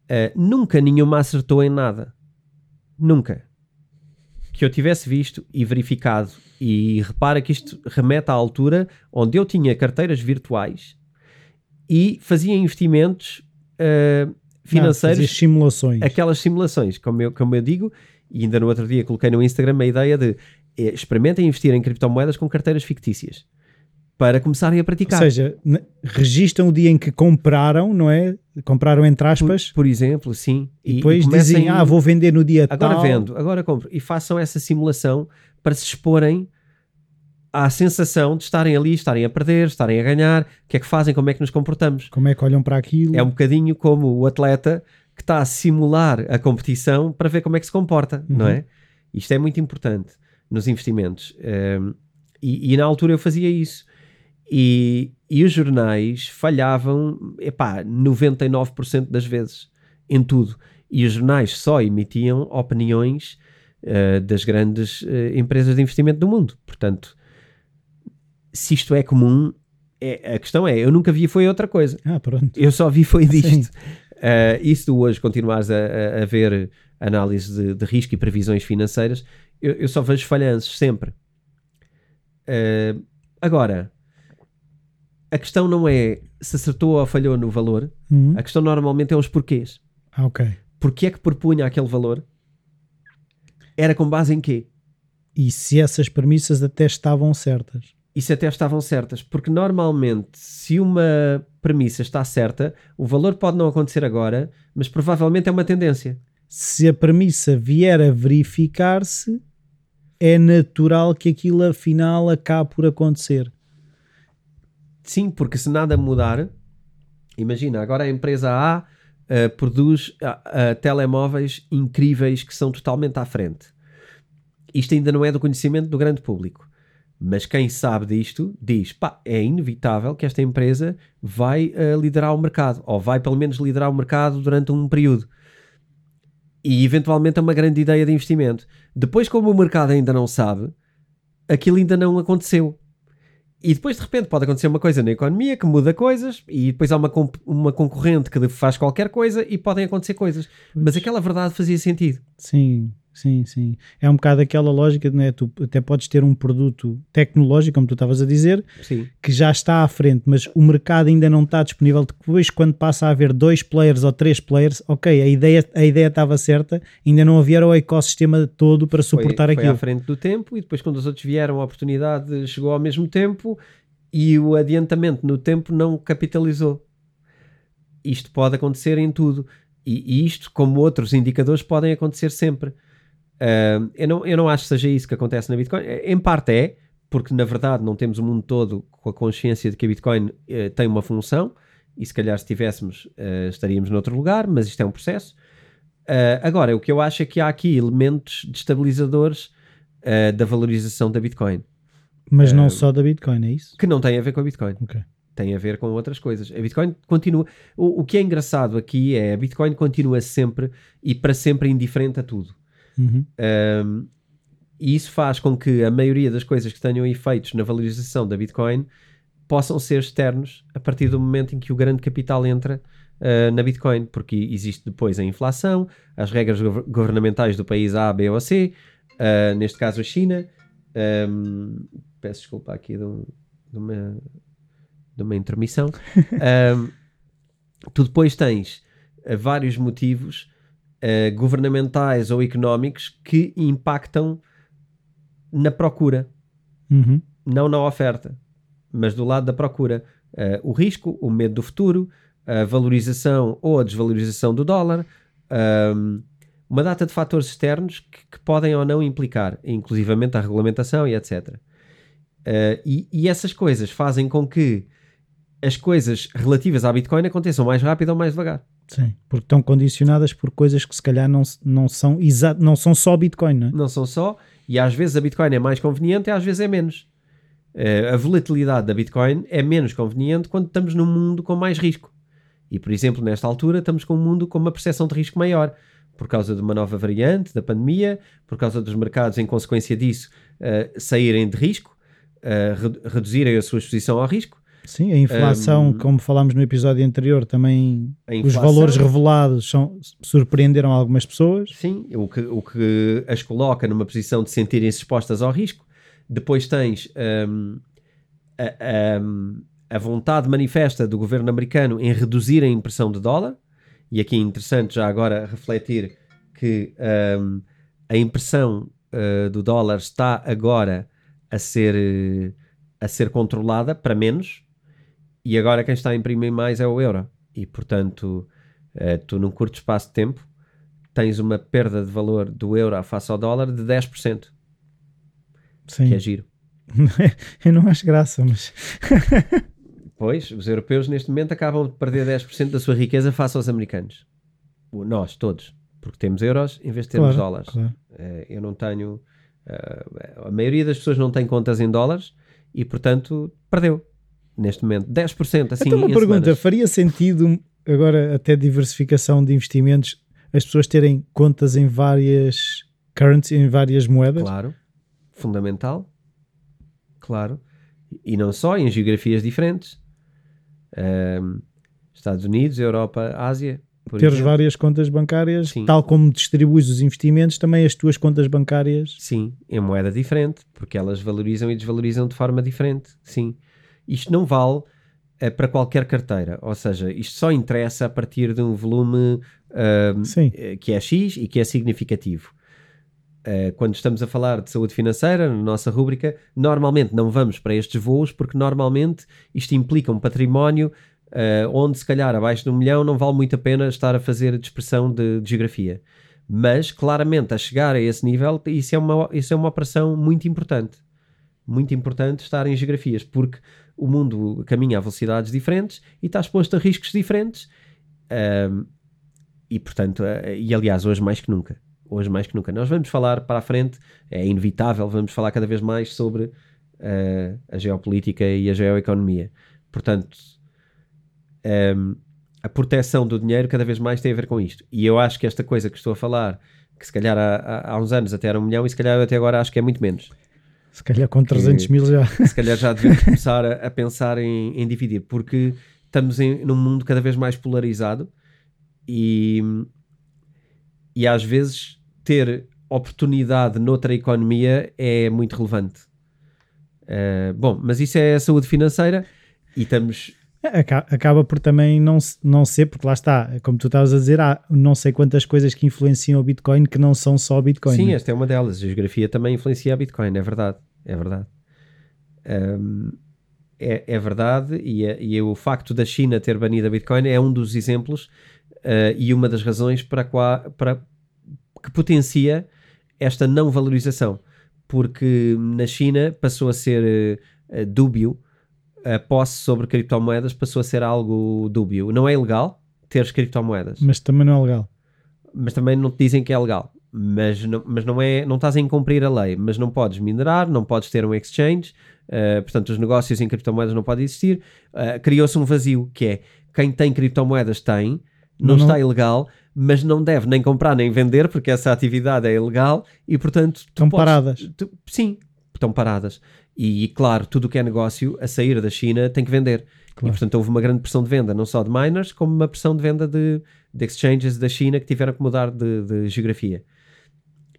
ah, nunca nenhuma acertou em nada. Nunca que eu tivesse visto e verificado, e repara que isto remete à altura onde eu tinha carteiras virtuais e fazia investimentos uh, financeiros. Não, simulações. Aquelas simulações, como eu, como eu digo, e ainda no outro dia coloquei no Instagram a ideia de eh, experimentem investir em criptomoedas com carteiras fictícias para começarem a praticar. Ou seja, registram o dia em que compraram, não é? Compraram entre aspas. Por, por exemplo, sim. E, e depois e dizem, ah, vou vender no dia agora tal. Agora vendo, agora compro. E façam essa simulação para se exporem à sensação de estarem ali, estarem a perder, estarem a ganhar, o que é que fazem, como é que nos comportamos. Como é que olham para aquilo. É um bocadinho como o atleta que está a simular a competição para ver como é que se comporta, uhum. não é? Isto é muito importante nos investimentos. Um, e, e, na altura eu fazia isso. E, e os jornais falhavam, epá, 99% das vezes, em tudo. E os jornais só emitiam opiniões uh, das grandes uh, empresas de investimento do mundo. Portanto, se isto é comum, é, a questão é, eu nunca vi foi outra coisa. Ah, pronto. Eu só vi foi disto. Uh, e se tu hoje continuares a, a, ver análise de, de, risco e previsões financeiras, eu, eu só vejo falhanços sempre. Uh, agora, a questão não é se acertou ou falhou no valor, uhum. a questão normalmente é os porquês. Ah, ok. Porquê é que propunha aquele valor? Era com base em quê? E se essas premissas até estavam certas? E se até estavam certas? Porque normalmente, se uma premissa está certa, o valor pode não acontecer agora, mas provavelmente é uma tendência. Se a premissa vier a verificar-se, é natural que aquilo afinal acabe por acontecer. Sim, porque se nada mudar, imagina, agora a empresa A uh, produz uh, uh, telemóveis incríveis que são totalmente à frente. Isto ainda não é do conhecimento do grande público. Mas quem sabe disto diz: pá, é inevitável que esta empresa vai liderar o mercado, ou vai pelo menos liderar o mercado durante um período. E eventualmente é uma grande ideia de investimento. Depois, como o mercado ainda não sabe, aquilo ainda não aconteceu. E depois de repente pode acontecer uma coisa na economia que muda coisas e depois há uma, uma concorrente que faz qualquer coisa e podem acontecer coisas. Mas aquela verdade fazia sentido. Sim, sim, sim. É um bocado aquela lógica, né? tu até podes ter um produto tecnológico, como tu estavas a dizer, sim. que já está à frente, mas o mercado ainda não está disponível. Depois, quando passa a haver dois players ou três players, ok, a ideia, a ideia estava certa, ainda não havia o ecossistema todo para suportar foi, aquilo. Foi à frente do tempo e depois, quando os outros vieram, a oportunidade chegou ao mesmo tempo e o adiantamento no tempo não capitalizou. Isto pode acontecer em tudo. E, isto, como outros indicadores, podem acontecer sempre. Uh, eu, não, eu não acho que seja isso que acontece na Bitcoin. Em parte é, porque na verdade não temos o mundo todo com a consciência de que a Bitcoin uh, tem uma função, e se calhar se tivéssemos uh, estaríamos noutro lugar, mas isto é um processo. agora, o que eu acho é que há aqui elementos destabilizadores da valorização da Bitcoin. Mas não só da Bitcoin, é isso? Que não tem a ver com a Bitcoin. Okay. Tem a ver com outras coisas. A Bitcoin continua. O, o que é engraçado aqui é a Bitcoin continua sempre e para sempre indiferente a tudo. Uhum. Um, e isso faz com que a maioria das coisas que tenham efeitos na valorização da Bitcoin possam ser externos a partir do momento em que o grande capital entra uh, na Bitcoin, porque existe depois a inflação, as regras governamentais do país A, B ou C, uh, neste caso a China. Um, peço desculpa aqui de, um, de, uma, de uma intermissão. um, tu depois tens uh, vários motivos uh, governamentais ou económicos que impactam na procura, Uhum. não na oferta, mas do lado da procura. Uh, o risco, o medo do futuro, a valorização ou a desvalorização do dólar, um, uma data de fatores externos que, que, podem ou não implicar, inclusivamente a regulamentação e etc. Uh, e, e, essas coisas fazem com que as coisas relativas à Bitcoin aconteçam mais rápido ou mais devagar. Sim, porque estão condicionadas por coisas que se calhar não, não, são, não são só Bitcoin, não é? Não são só, e às vezes a Bitcoin é mais conveniente e às vezes é menos. Uh, a volatilidade da Bitcoin é menos conveniente quando estamos num mundo com mais risco. E, por exemplo, nesta altura estamos com um mundo com uma percepção de risco maior, por causa de uma nova variante da pandemia, por causa dos mercados, em consequência disso, uh, saírem de risco, uh, reduzirem a sua exposição ao risco. Sim, a inflação, um, como falámos no episódio anterior, também os valores revelados são, surpreenderam algumas pessoas. Sim, o que, o que as coloca numa posição de sentirem-se expostas ao risco. Depois tens um, a, a, a, vontade manifesta do governo americano em reduzir a impressão de dólar, e aqui é interessante já agora refletir que um, a impressão uh, do dólar está agora a ser, a ser controlada para menos, e agora quem está a imprimir mais é o euro. E portanto, uh, tu num curto espaço de tempo tens uma perda de valor do euro face ao dólar de 10%. Sim. Que é giro. Eu não acho graça, mas. pois, os europeus neste momento acabam de perder 10% da sua riqueza face aos americanos. Nós, todos. Porque temos euros em vez de termos claro, dólares. Claro. Eh, eu não tenho. Eh, a maioria das pessoas não tem contas em dólares e, portanto, perdeu. Neste momento, 10% assim. Então, uma pergunta: semanas. faria sentido, agora, até diversificação de investimentos, as pessoas terem contas em várias currencies, em várias moedas? Claro fundamental, claro, e não só, em geografias diferentes. Um, Estados Unidos, Europa, Ásia. Teres exemplo. várias contas bancárias, Sim. tal como distribuis os investimentos, também as tuas contas bancárias. Sim, em moeda diferente, porque elas valorizam e desvalorizam de forma diferente. Sim. Isto não vale é, para qualquer carteira, ou seja, isto só interessa a partir de um volume uh, que é X e que é significativo. Uh, quando estamos a falar de saúde financeira, na nossa rúbrica, normalmente não vamos para estes voos porque normalmente isto implica um património uh, onde se calhar abaixo de um milhão não vale muito a pena estar a fazer a dispersão de, de, geografia. Mas claramente a chegar a esse nível, isso é uma, isso é uma operação muito importante. Muito importante estar em geografias, porque o mundo caminha a velocidades diferentes e está exposto a riscos diferentes. Uh, e portanto, e aliás, hoje mais que nunca hoje mais que nunca. Nós vamos falar para a frente, é inevitável, vamos falar cada vez mais sobre uh, a geopolítica e a geoeconomia. Portanto, um, a proteção do dinheiro cada vez mais tem a ver com isto. E eu acho que esta coisa que estou a falar, que se calhar há, há uns anos até era um milhão, e se calhar até agora acho que é muito menos. Se calhar com 300 que, mil já. Se calhar já devemos começar a, a pensar em, em, dividir, porque estamos em, num mundo cada vez mais polarizado e, e às vezes ter oportunidade noutra economia é muito relevante. Uh, bom, mas isso é a saúde financeira e estamos. É, acaba por também não, não ser, porque lá está, como tu estavas a dizer, há não sei quantas coisas que influenciam o Bitcoin que não são só Bitcoin. Sim, né? esta é uma delas. A geografia também influencia a Bitcoin, é verdade. É verdade. Um, é, é, verdade, e, é, e é o facto da China ter banido a Bitcoin é um dos exemplos uh, e uma das razões para, qua, para, que potencia esta não valorização, porque na China passou a ser uh, dúbio a posse sobre criptomoedas passou a ser algo dúbio. Não é ilegal ter criptomoedas. Mas também não é legal. Mas também não te dizem que é legal. Mas não, mas não é, não estás a incumprir a lei, mas não podes minerar, não podes ter um exchange, uh, portanto os negócios em criptomoedas não podem existir. Uh, Criou-se um vazio que é quem tem criptomoedas tem, não, não está ilegal, mas não deve nem comprar nem vender, porque essa atividade é ilegal e, portanto, estão podes, paradas. Tu, sim, estão paradas. E, claro, tudo o que é negócio a sair da China tem que vender. Claro. E, portanto, houve uma grande pressão de venda, não só de miners, como uma pressão de venda de, de exchanges da China que tiveram que mudar de, de geografia.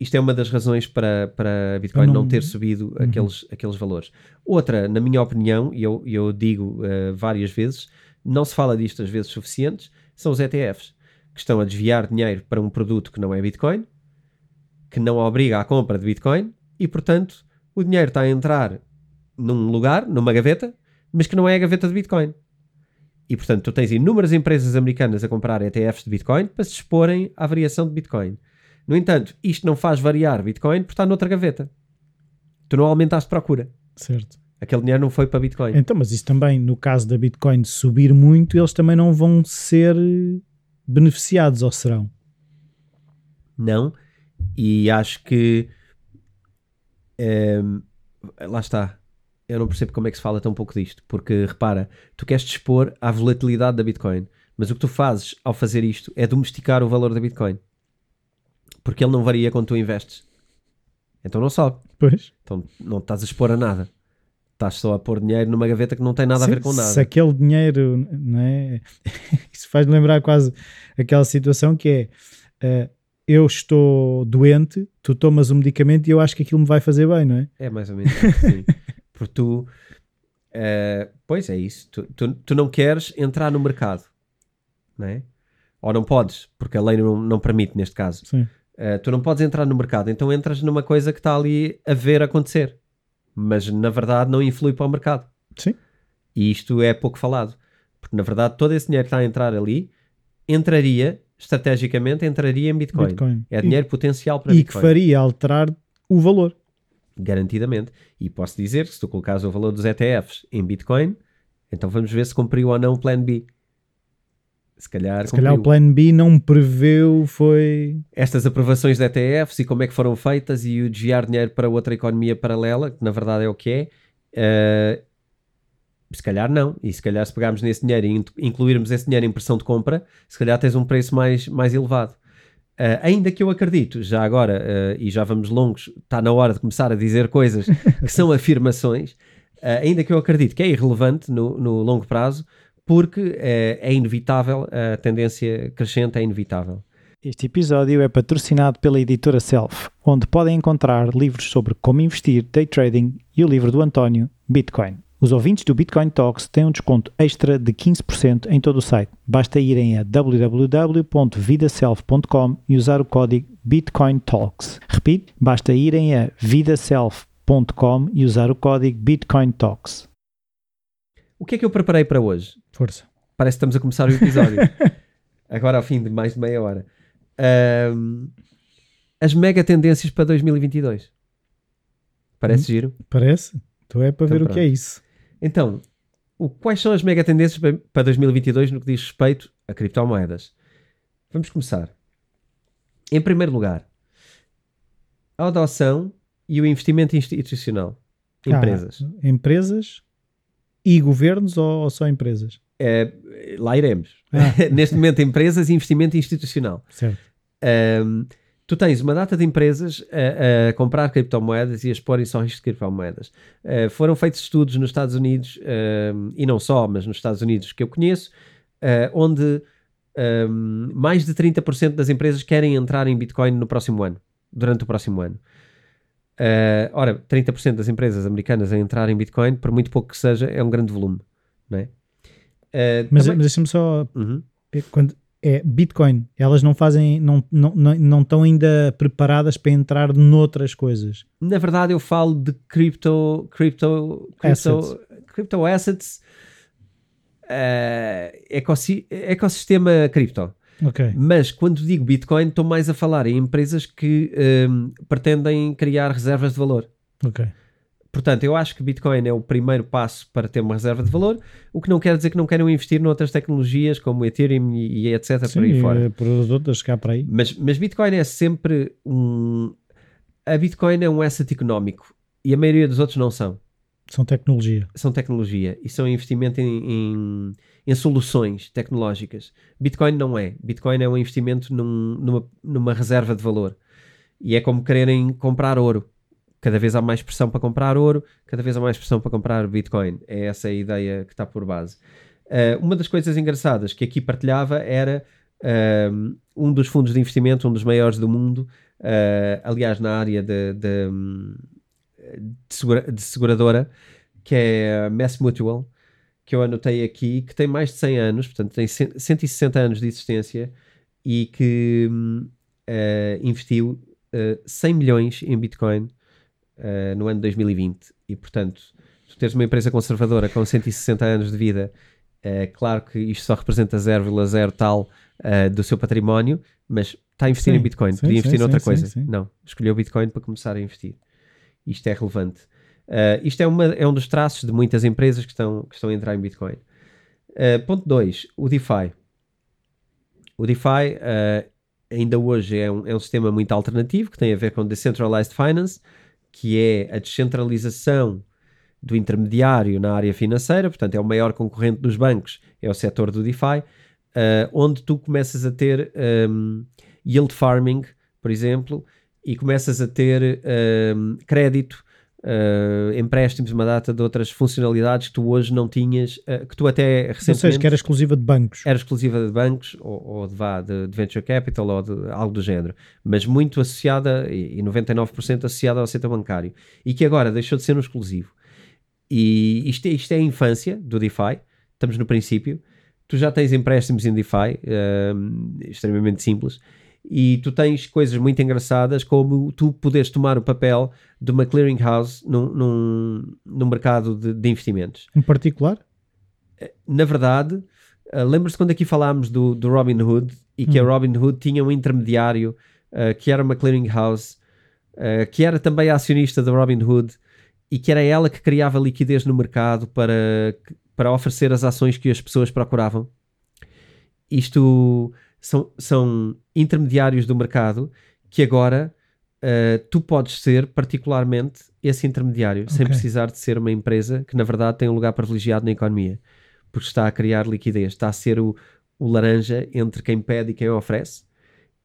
Isto é uma das razões para, para Bitcoin não... não... ter subido uhum. aqueles, aqueles valores. Outra, na minha opinião, e eu, eu digo uh, várias vezes, não se fala disto às vezes suficientes, são os ETFs que estão a desviar dinheiro para um produto que não é Bitcoin, que não obriga à compra de Bitcoin e, portanto, o dinheiro está a entrar num lugar, numa gaveta, mas que não é a gaveta de Bitcoin. E portanto, tu tens inúmeras empresas americanas a comprar ETFs de Bitcoin para se exporem à variação de Bitcoin. No entanto, isto não faz variar Bitcoin porque está noutra gaveta. Tu não aumentaste procura. Certo. Aquele dinheiro não foi para Bitcoin. Então, mas isso também, no caso da Bitcoin subir muito, eles também não vão ser beneficiados, ou serão? Não. E acho que. Ehm, lá está. Eu não percebo como é que se fala tão pouco disto. Porque repara, tu queres expor à volatilidade da Bitcoin. Mas o que tu fazes ao fazer isto é domesticar o valor da Bitcoin. Porque ele não varia quando tu investes. Então não sobe. Pois. Então não estás a expor a nada. Estás só a pôr dinheiro numa gaveta que não tem nada a ver com nada. Se aquele dinheiro, não é? Isso faz-me lembrar quase aquela situação que é eh, eu estou doente, tu tomas um medicamento e eu acho que aquilo me vai fazer bem, não é? É mais ou menos assim. Porque tu, eh, pois é isso, tu, tu, tu não queres entrar no mercado, não é? Ou não podes, porque a lei não, não permite neste caso. Sim. Eh, tu não podes entrar no mercado, então entras numa coisa que está ali a ver acontecer, mas na verdade não influi para o mercado. Sim. E isto é pouco falado, porque na verdade todo esse dinheiro que está a entrar ali entraria, estrategicamente, entraria em Bitcoin. Bitcoin. É dinheiro potencial para E que Bitcoin. faria alterar o valor. garantidamente. E posso dizer que se tu colocares o valor dos ETFs em Bitcoin, então vamos ver se cumpriu ou não o Plan B. Se calhar, Se calhar o plano B não preveu, foi. Estas aprovações de ETFs e como é que foram feitas e o desviar dinheiro para outra economia paralela, que na verdade é o que é, eh, se calhar não. E se calhar se pegarmos nesse dinheiro e in- incluirmos esse dinheiro em pressão de compra, se calhar tens um preço mais, mais elevado. Eh, ainda que eu acredito, já agora, eh, e já vamos longos, está na hora de começar a dizer coisas que são afirmações, eh, ainda que eu acredito que é irrelevante no, no longo prazo, porque é inevitável, a tendência crescente é inevitável. Este episódio é patrocinado pela editora Self, onde podem encontrar livros sobre como investir, day trading e o livro do António, Bitcoin. Os ouvintes do Bitcoin Talks têm um desconto extra de 15% em todo o site. Basta irem a www.vidaself.com e usar o código Bitcoin Talks. Repito, basta irem a vidaself.com e usar o código Bitcoin Talks. O que é que eu preparei para hoje? Força. Parece que estamos a começar o episódio. Agora ao fim de mais de meia hora. Ahm, as mega tendências para 2022. Parece giro? Parece? Então é para Então ver o pronto. que é isso. Então, o- quais são as mega tendências pa- para 2022 no que diz respeito a criptomoedas? Vamos começar. Em primeiro lugar, a adoção e o investimento institucional. Empresas. Ah, empresas e governos ou, ou só empresas? Eh, lá iremos. Ah. Neste momento, empresas e investimento institucional. Certo. Um, tu tens uma data de empresas a, a comprar criptomoedas e a exporem só risco de criptomoedas. Uh, foram feitos estudos nos Estados Unidos, um, e não só, mas nos Estados Unidos que eu conheço, uh, onde um, mais de 30% das empresas querem entrar em Bitcoin no próximo ano, durante o próximo ano. Uh, ora, 30% das empresas americanas a entrar em Bitcoin, por muito pouco que seja, é um grande volume, não é? Uh, Mas, também- mas deixa-me só. Uhum. Quando é Bitcoin, elas não fazem, não, não, não, estão ainda preparadas para entrar noutras coisas. Na verdade, eu falo de crypto, crypto, crypto, Assets. crypto assets, ecossi- ecossistema cripto. Ok. Mas quando digo Bitcoin, estou mais a falar em empresas que ehm, pretendem criar reservas de valor. Ok. Portanto, eu acho que Bitcoin é o primeiro passo para ter uma reserva de valor, o que não quer dizer que não queiram investir noutras tecnologias como Ethereum e, e etc. por aí Sim, fora. eh, por as outras cá para aí. Mas, mas Bitcoin é sempre um. A Bitcoin é um asset económico e a maioria dos outros não são. São tecnologia. São tecnologia e são investimento em, em, em soluções tecnológicas. Bitcoin não é. Bitcoin é um investimento num- numa, numa reserva de valor. E é como quererem comprar ouro. Cada vez há mais pressão para comprar ouro, cada vez há mais pressão para comprar Bitcoin. É essa a ideia que está por base. Uh, uma das coisas engraçadas que aqui partilhava era um, um dos fundos de investimento, um dos maiores do mundo, uh, aliás, na área de, de, de segura- de seguradora, que é a Mass Mutual, que eu anotei aqui, que tem mais de 100 anos, portanto tem 100 160 anos de existência e que hum, uh, investiu uh, 100 milhões em Bitcoin uh, no ano 2020 e, portanto, tu teres uma empresa conservadora com 160 anos de vida, é claro que isto só representa 0,0 tal uh, do seu património, mas está a investir sim, em Bitcoin, sim, podia investir sim, noutra coisa. Não, escolheu Bitcoin para começar a investir. Isto é relevante. Uh, isto é, uma, é um dos traços de muitas empresas que estão, que estão a entrar em Bitcoin. Uh, ponto 2, o DeFi. O DeFi uh, ainda hoje é um, é um sistema muito alternativo que tem a ver com Decentralized Finance, que é a descentralização do intermediário na área financeira, portanto é o maior concorrente dos bancos, é o setor do DeFi, onde tu começas a ter um, yield farming, por exemplo, e começas a ter um, crédito uh, empréstimos, uma data de outras funcionalidades que tu hoje não tinhas, uh, que tu até recentemente... Ou seja, que era exclusiva de bancos. Era exclusiva de bancos, ou, ou de, vá, de, de, venture capital, ou de algo do género, mas muito associada, e, e 99% associada ao setor bancário, e que agora deixou de ser um exclusivo. E isto, isto é a infância do DeFi, estamos no princípio, tu já tens empréstimos em DeFi, uh, extremamente simples, e tu tens coisas muito engraçadas como tu podes tomar o papel de uma clearinghouse num, num, num mercado de, de, investimentos. Em particular? Eh, na verdade, uh, lembras-te quando aqui falámos do, do Robin Hood e que hum. a Robin Hood tinha um intermediário uh, que era uma clearinghouse, uh, que era também acionista da Robin Hood e que era ela que criava liquidez no mercado para, para oferecer as ações que as pessoas procuravam. Isto são, são intermediários do mercado que agora uh, tu podes ser particularmente esse intermediário, okay. sem precisar de ser uma empresa que na verdade tem um lugar privilegiado na economia, porque está a criar liquidez, está a ser o, o laranja entre quem pede e quem oferece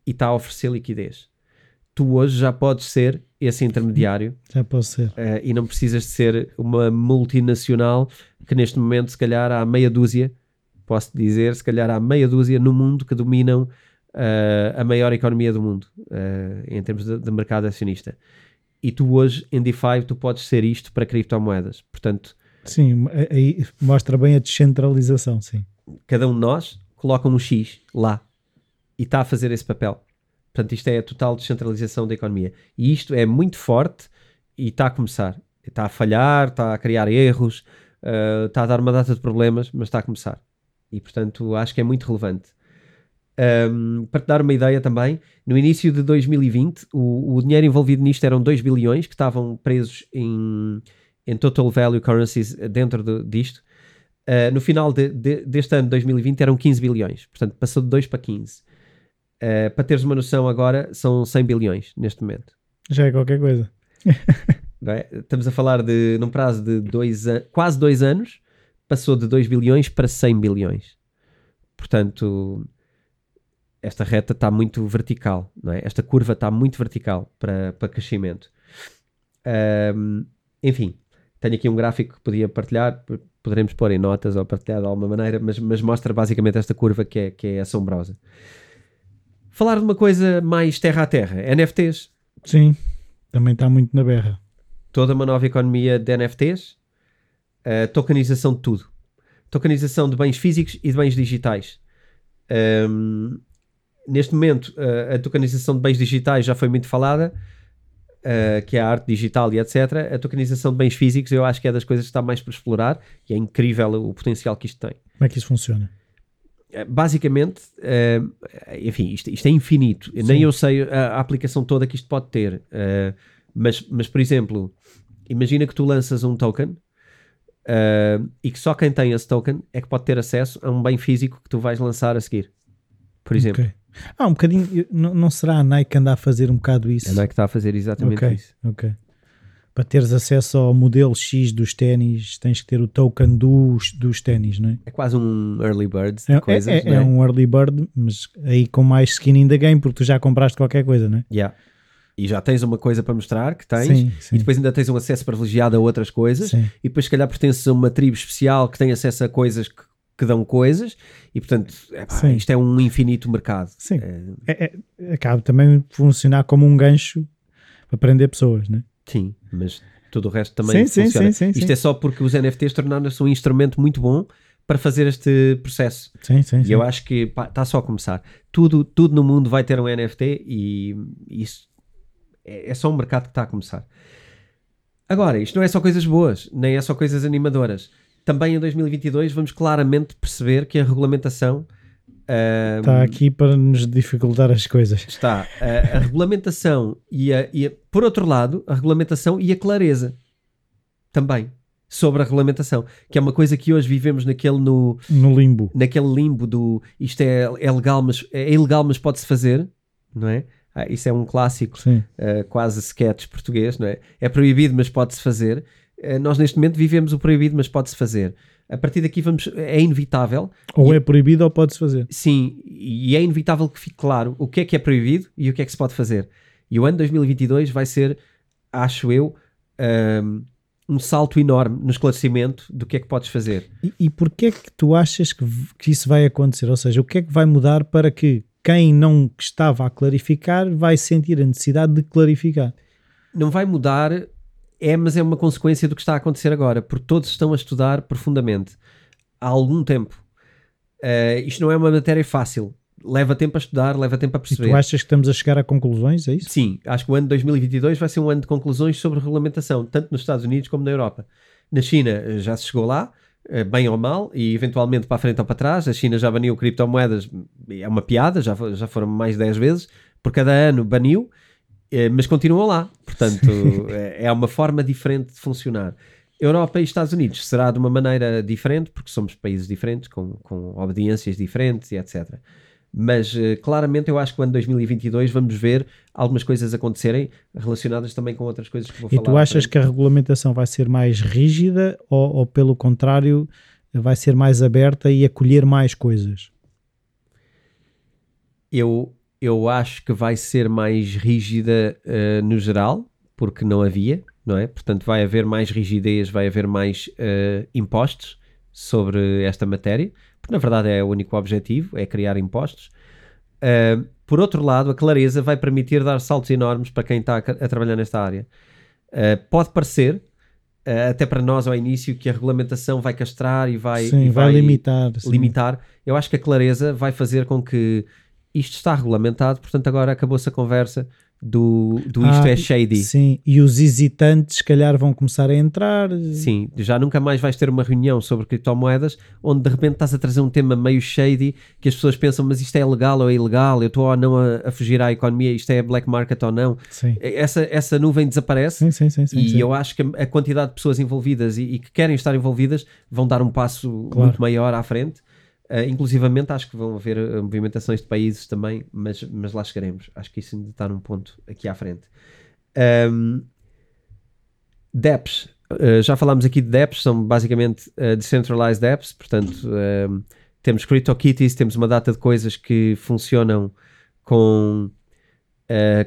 e está a oferecer liquidez. Tu hoje já podes ser esse intermediário. Já posso ser. Uh, e não precisas de ser uma multinacional que neste momento, se calhar, há meia dúzia posso dizer, se calhar há meia dúzia no mundo que dominam uh, a maior economia do mundo, uh, em termos de, de, mercado acionista. E tu hoje, em DeFi, tu podes ser isto para criptomoedas. Portanto... Sim, aí mostra bem a descentralização, sim. Cada um de nós coloca um X lá e está a fazer esse papel. Portanto, isto é a total descentralização da economia. E isto é muito forte e está a começar. Está a falhar, está a criar erros, uh, está a dar uma data de problemas, mas está a começar e portanto acho que é muito relevante. Um, para te dar uma ideia também, no início de 2020, o, o, dinheiro envolvido nisto eram 2 bilhões que estavam presos em, em total value currencies dentro de, disto. Uh, no final de, de, deste ano, 2020, eram 15 bilhões, portanto passou de 2 para 15. Uh, ah, para teres uma noção, agora são 100 bilhões neste momento. Já é qualquer coisa. é? Estamos a falar de, num prazo de dois quase dois anos, passou de 2 bilhões para 100 bilhões. Portanto, esta reta está muito vertical, não é? Esta curva está muito vertical para, para crescimento. Um, enfim, tenho aqui um gráfico que podia partilhar, poderemos pôr em notas ou partilhar de alguma maneira, mas, mas mostra basicamente esta curva que é, que é assombrosa. Falar de uma coisa mais terra a terra, NFTs. Sim, também está muito na berra. Toda uma nova economia de NFTs a tokenização de tudo. Tokenização de bens físicos e de bens digitais. Um, neste momento, uh, a tokenização de bens digitais já foi muito falada, uh, que é a arte digital e etc. A tokenização de bens físicos eu acho que é das coisas que está mais por explorar e é incrível o potencial que isto tem. Como é que isso funciona? Uh, basicamente, enfim, isto, isto, é infinito. Sim. Nem eu sei a, a, aplicação toda que isto pode ter. mas, mas, por exemplo, imagina que tu lanças um token Uh, e que só quem tem esse token é que pode ter acesso a um bem físico que tu vais lançar a seguir. Por exemplo. Okay. Ah, um bocadinho. Não, não será a Nike que anda a fazer um bocado isso? A Nike está a fazer exatamente okay. isso. Ok. Para teres acesso ao modelo X dos ténis, tens que ter o token dos, dos ténis, não é? É quase um early bird de é, coisas. É, é, é, um early bird, mas aí com mais skin in the game, porque tu já compraste qualquer coisa, não é? Yeah e já tens uma coisa para mostrar que tens, sim, sim. e depois ainda tens um acesso privilegiado a outras coisas, sim. e depois se calhar pertences a uma tribo especial que tem acesso a coisas que, que dão coisas, e portanto epá, isto é um infinito mercado. Sim, é. É, é, acaba também funcionar como um gancho para prender pessoas, né? Sim, mas todo o resto também funciona. Isto é só porque os NFTs tornaram-se um instrumento muito bom para fazer este processo. Sim, sim, e eu acho que está só a começar. Tudo, tudo no mundo vai ter um NFT e isso é, é só um mercado que está a começar. Agora, isto não é só coisas boas, nem é só coisas animadoras. Também em 2022 vamos claramente perceber que a regulamentação ahm, Está aqui para nos dificultar as coisas. está a, a regulamentação e a, e a- por outro lado, a regulamentação e a clareza também sobre a regulamentação, que é uma coisa que hoje vivemos naquele no, No limbo. naquele limbo do isto é, é legal, mas é ilegal, mas pode-se fazer, não é? Ah, isso é um clássico, ah, quase sketch português, não é? É proibido, mas pode-se fazer. Ah, nós neste momento vivemos o proibido, mas pode-se fazer. A partir daqui vamos, é inevitável, Ou E- é proibido ou pode-se fazer. sim, e é inevitável que fique claro o que é que é proibido e o que é que se pode fazer. E o ano 2022 vai ser, acho eu, ahm, um salto enorme no esclarecimento do que é que podes fazer. E, e porquê é que tu achas que, que isso vai acontecer? Ou seja, o que é que vai mudar para que quem não estava a clarificar vai sentir a necessidade de clarificar? não vai mudar, é, mas é uma consequência do que está a acontecer agora, porque todos estão a estudar profundamente há algum tempo. Eh, isto não é uma matéria fácil, leva tempo a estudar, leva tempo a E perceber. tu achas que estamos a chegar a conclusões? É isso? Sim, acho que o ano de 2022 vai ser um ano de conclusões sobre regulamentação, tanto nos Estados Unidos como na Europa. Na China eh, já se chegou lá, bem ou mal, e eventualmente para a frente ou para trás. A China já baniu criptomoedas, é uma piada, já, já foram mais de 10 vezes, por cada ano baniu, eh, mas continuam lá. Portanto, eh, é uma forma diferente de funcionar. Europa e Estados Unidos será de uma maneira diferente, porque somos países diferentes, com, com obediências diferentes e etc. Mas eh, claramente eu acho que o ano 2022 vamos ver algumas coisas acontecerem relacionadas também com outras coisas que vou E falar. tu à achas que a regulamentação vai ser mais rígida ou, ou, pelo contrário, vai ser mais aberta e acolher mais coisas? eu, eu acho que vai ser mais rígida eh, no geral, porque não havia, não é? Portanto, vai haver mais rigidez, vai haver mais eh, impostos sobre esta matéria, porque na verdade é o único objetivo, é criar impostos. Uh, por outro lado, a clareza vai permitir dar saltos enormes para quem está a, a trabalhar nesta área. Uh, pode parecer, uh, até para nós ao início, que a regulamentação vai castrar e vai, sim, e vai, limitar. sim. limitar. Eu acho que a clareza vai fazer com que isto está regulamentado, portanto agora acabou-se a conversa do, do isto Ah, é shady. Sim, e os hesitantes, se calhar, vão começar a entrar. Sim, já nunca mais vais ter uma reunião sobre criptomoedas onde de repente estás a trazer um tema meio shady que as pessoas pensam, mas isto é legal ou é ilegal? Eu estou ou não a, a fugir à economia, isto é black market ou não? Sim, Essa, essa nuvem desaparece sim, sim. e eu acho que a quantidade de pessoas envolvidas e, e que querem estar envolvidas vão dar um passo Claro. muito maior à frente. Uh, inclusivamente acho que vão haver uh, movimentações de países também, mas, mas lá chegaremos. Acho que isso ainda está num ponto aqui à frente. Um, DEPs, uh, já falámos aqui de DEPs, são basicamente Decentralized DEPs, portanto um, temos CryptoKitties, temos uma data de coisas que funcionam com,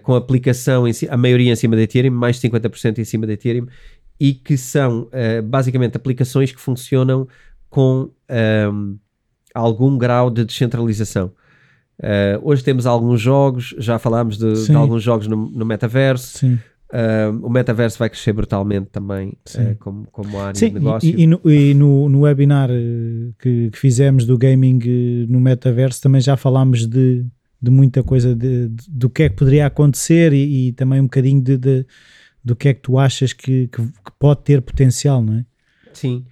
com aplicação, em a maioria em cima de Ethereum, mais de 50% em cima de Ethereum, e que são basicamente aplicações que funcionam com um, algum grau de descentralização. Uh, hoje temos alguns jogos, já falámos de, de alguns jogos no, no metaverso. Uh, o metaverso vai crescer brutalmente também, uh, como, como área Sim, de negócio. e, e no, e no- no webinar que, que fizemos do gaming no metaverso também já falámos de, de muita coisa de, de- do que é que poderia acontecer e, e também um bocadinho de, do que é que tu achas que, que- que pode ter potencial, não é? Sim,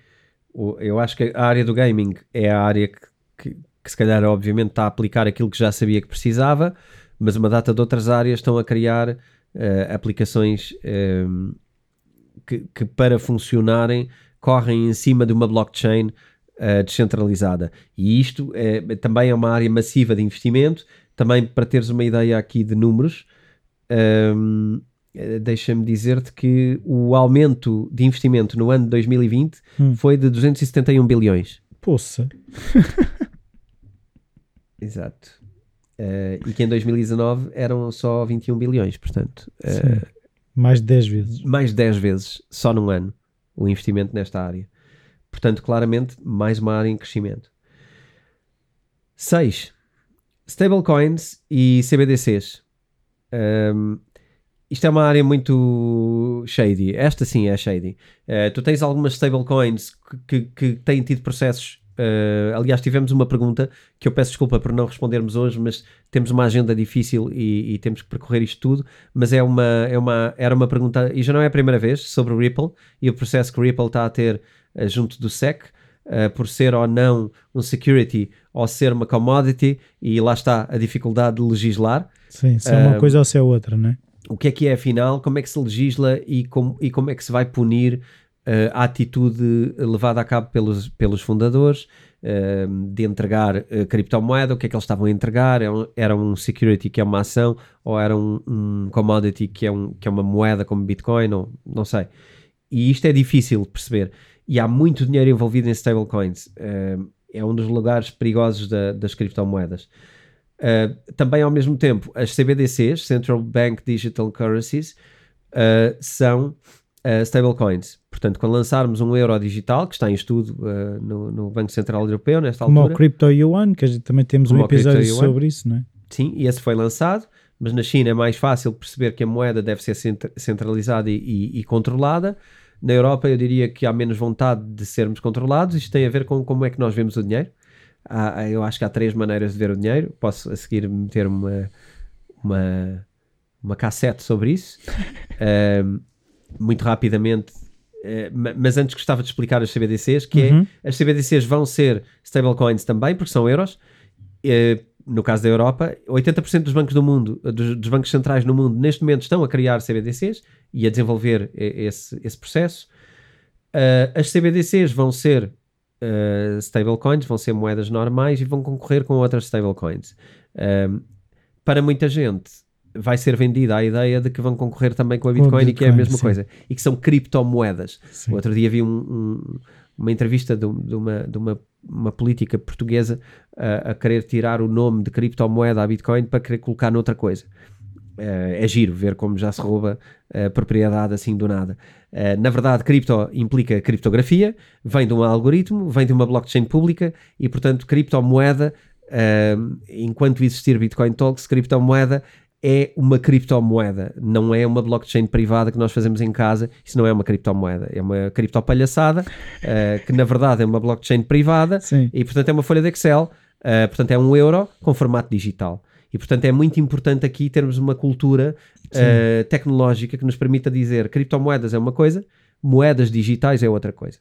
eu acho que a área do gaming é a área que, que, que se calhar obviamente está a aplicar aquilo que já sabia que precisava, mas uma data de outras áreas estão a criar eh, aplicações ehm, que, que para funcionarem correm em cima de uma blockchain eh, descentralizada. E isto é, também é uma área massiva de investimento. Também para teres uma ideia aqui de números, ehm, eh, deixa-me dizer-te que o aumento de investimento no ano de 2020 Hum. foi de 271 bilhões. Poça. Exato. Eh, e que em 2019 eram só 21 bilhões, portanto, Sim. Mais de 10 vezes. mais de 10 vezes só num ano o investimento nesta área. Portanto, claramente, mais uma área em crescimento. 6. Stablecoins e CBDCs. Um, isto é uma área muito shady. Esta sim é shady. Uh, tu tens algumas stablecoins que, que, que têm tido processos uh, aliás, tivemos uma pergunta que eu peço desculpa por não respondermos hoje, mas temos uma agenda difícil e, e, temos que percorrer isto tudo. Mas é uma, é uma, era uma pergunta, e já não é a primeira vez, sobre o Ripple e o processo que o Ripple está a ter uh, junto do SEC. Uh, por ser ou não um security ou ser uma commodity, e lá está a dificuldade de legislar. Sim, se é uma coisa ou se é outra, não é? O que é que é afinal, como é que se legisla e como, e como é que se vai punir a atitude levada a cabo pelos, pelos fundadores uh, de entregar uh, criptomoeda, o que é que eles estavam a entregar, era é um, era um security que é uma ação ou era um, um, commodity que é, um, que é uma moeda como Bitcoin, ou, não sei. E isto é difícil de perceber. E há muito dinheiro envolvido em stablecoins. É um dos lugares perigosos da, das criptomoedas. Também, ao mesmo tempo, as CBDCs, Central Bank Digital Currencies, são uh, stablecoins. Portanto, quando lançarmos um euro digital, que está em estudo uh, no, no, Banco Central Europeu, nesta Como altura. Como o Crypto Yuan, que também temos um episódio sobre isso, não é? Sim, e esse foi lançado, mas na China é mais fácil perceber que a moeda deve ser centralizada e, e, e controlada. Na Europa, eu diria que há menos vontade de sermos controlados. Isto tem a ver com como é que nós vemos o dinheiro. Há, eu acho que há três maneiras de ver o dinheiro. Posso a seguir meter uma, uma, uma cassete sobre isso. um, muito rapidamente, uh, mas antes gostava de explicar as CBDCs, que é, uhum. é, as CBDCs vão ser stablecoins também, porque são euros, uh, no caso da Europa, 80% dos bancos do mundo, dos, dos, bancos centrais no mundo, neste momento estão a criar CBDCs e a desenvolver esse, esse processo. As CBDCs vão ser uh, stablecoins, vão ser moedas normais e vão concorrer com outras stablecoins. para muita gente, vai ser vendida a ideia de que vão concorrer também com a Bitcoin, Bitcoin e que é a mesma sim. coisa e que são criptomoedas. Sim. O outro dia vi um, um, uma entrevista de, de, uma, de uma, uma política portuguesa a, a querer tirar o nome de criptomoeda à Bitcoin para querer colocar noutra coisa. Uh, é giro ver como já se rouba a propriedade assim do nada. Uh, na verdade, cripto implica criptografia, vem de um algoritmo, vem de uma blockchain pública e, portanto, criptomoeda, uh, enquanto existir Bitcoin Talks, criptomoeda é uma criptomoeda, não é uma blockchain privada que nós fazemos em casa. Isso não é uma criptomoeda, é uma criptopalhaçada, uh, que na verdade é uma blockchain privada Sim. e, portanto, é uma folha de Excel. Uh, portanto, é um euro com formato digital. E, portanto, é muito importante aqui termos uma cultura uh, tecnológica que nos permita dizer criptomoedas é uma coisa, moedas digitais é outra coisa.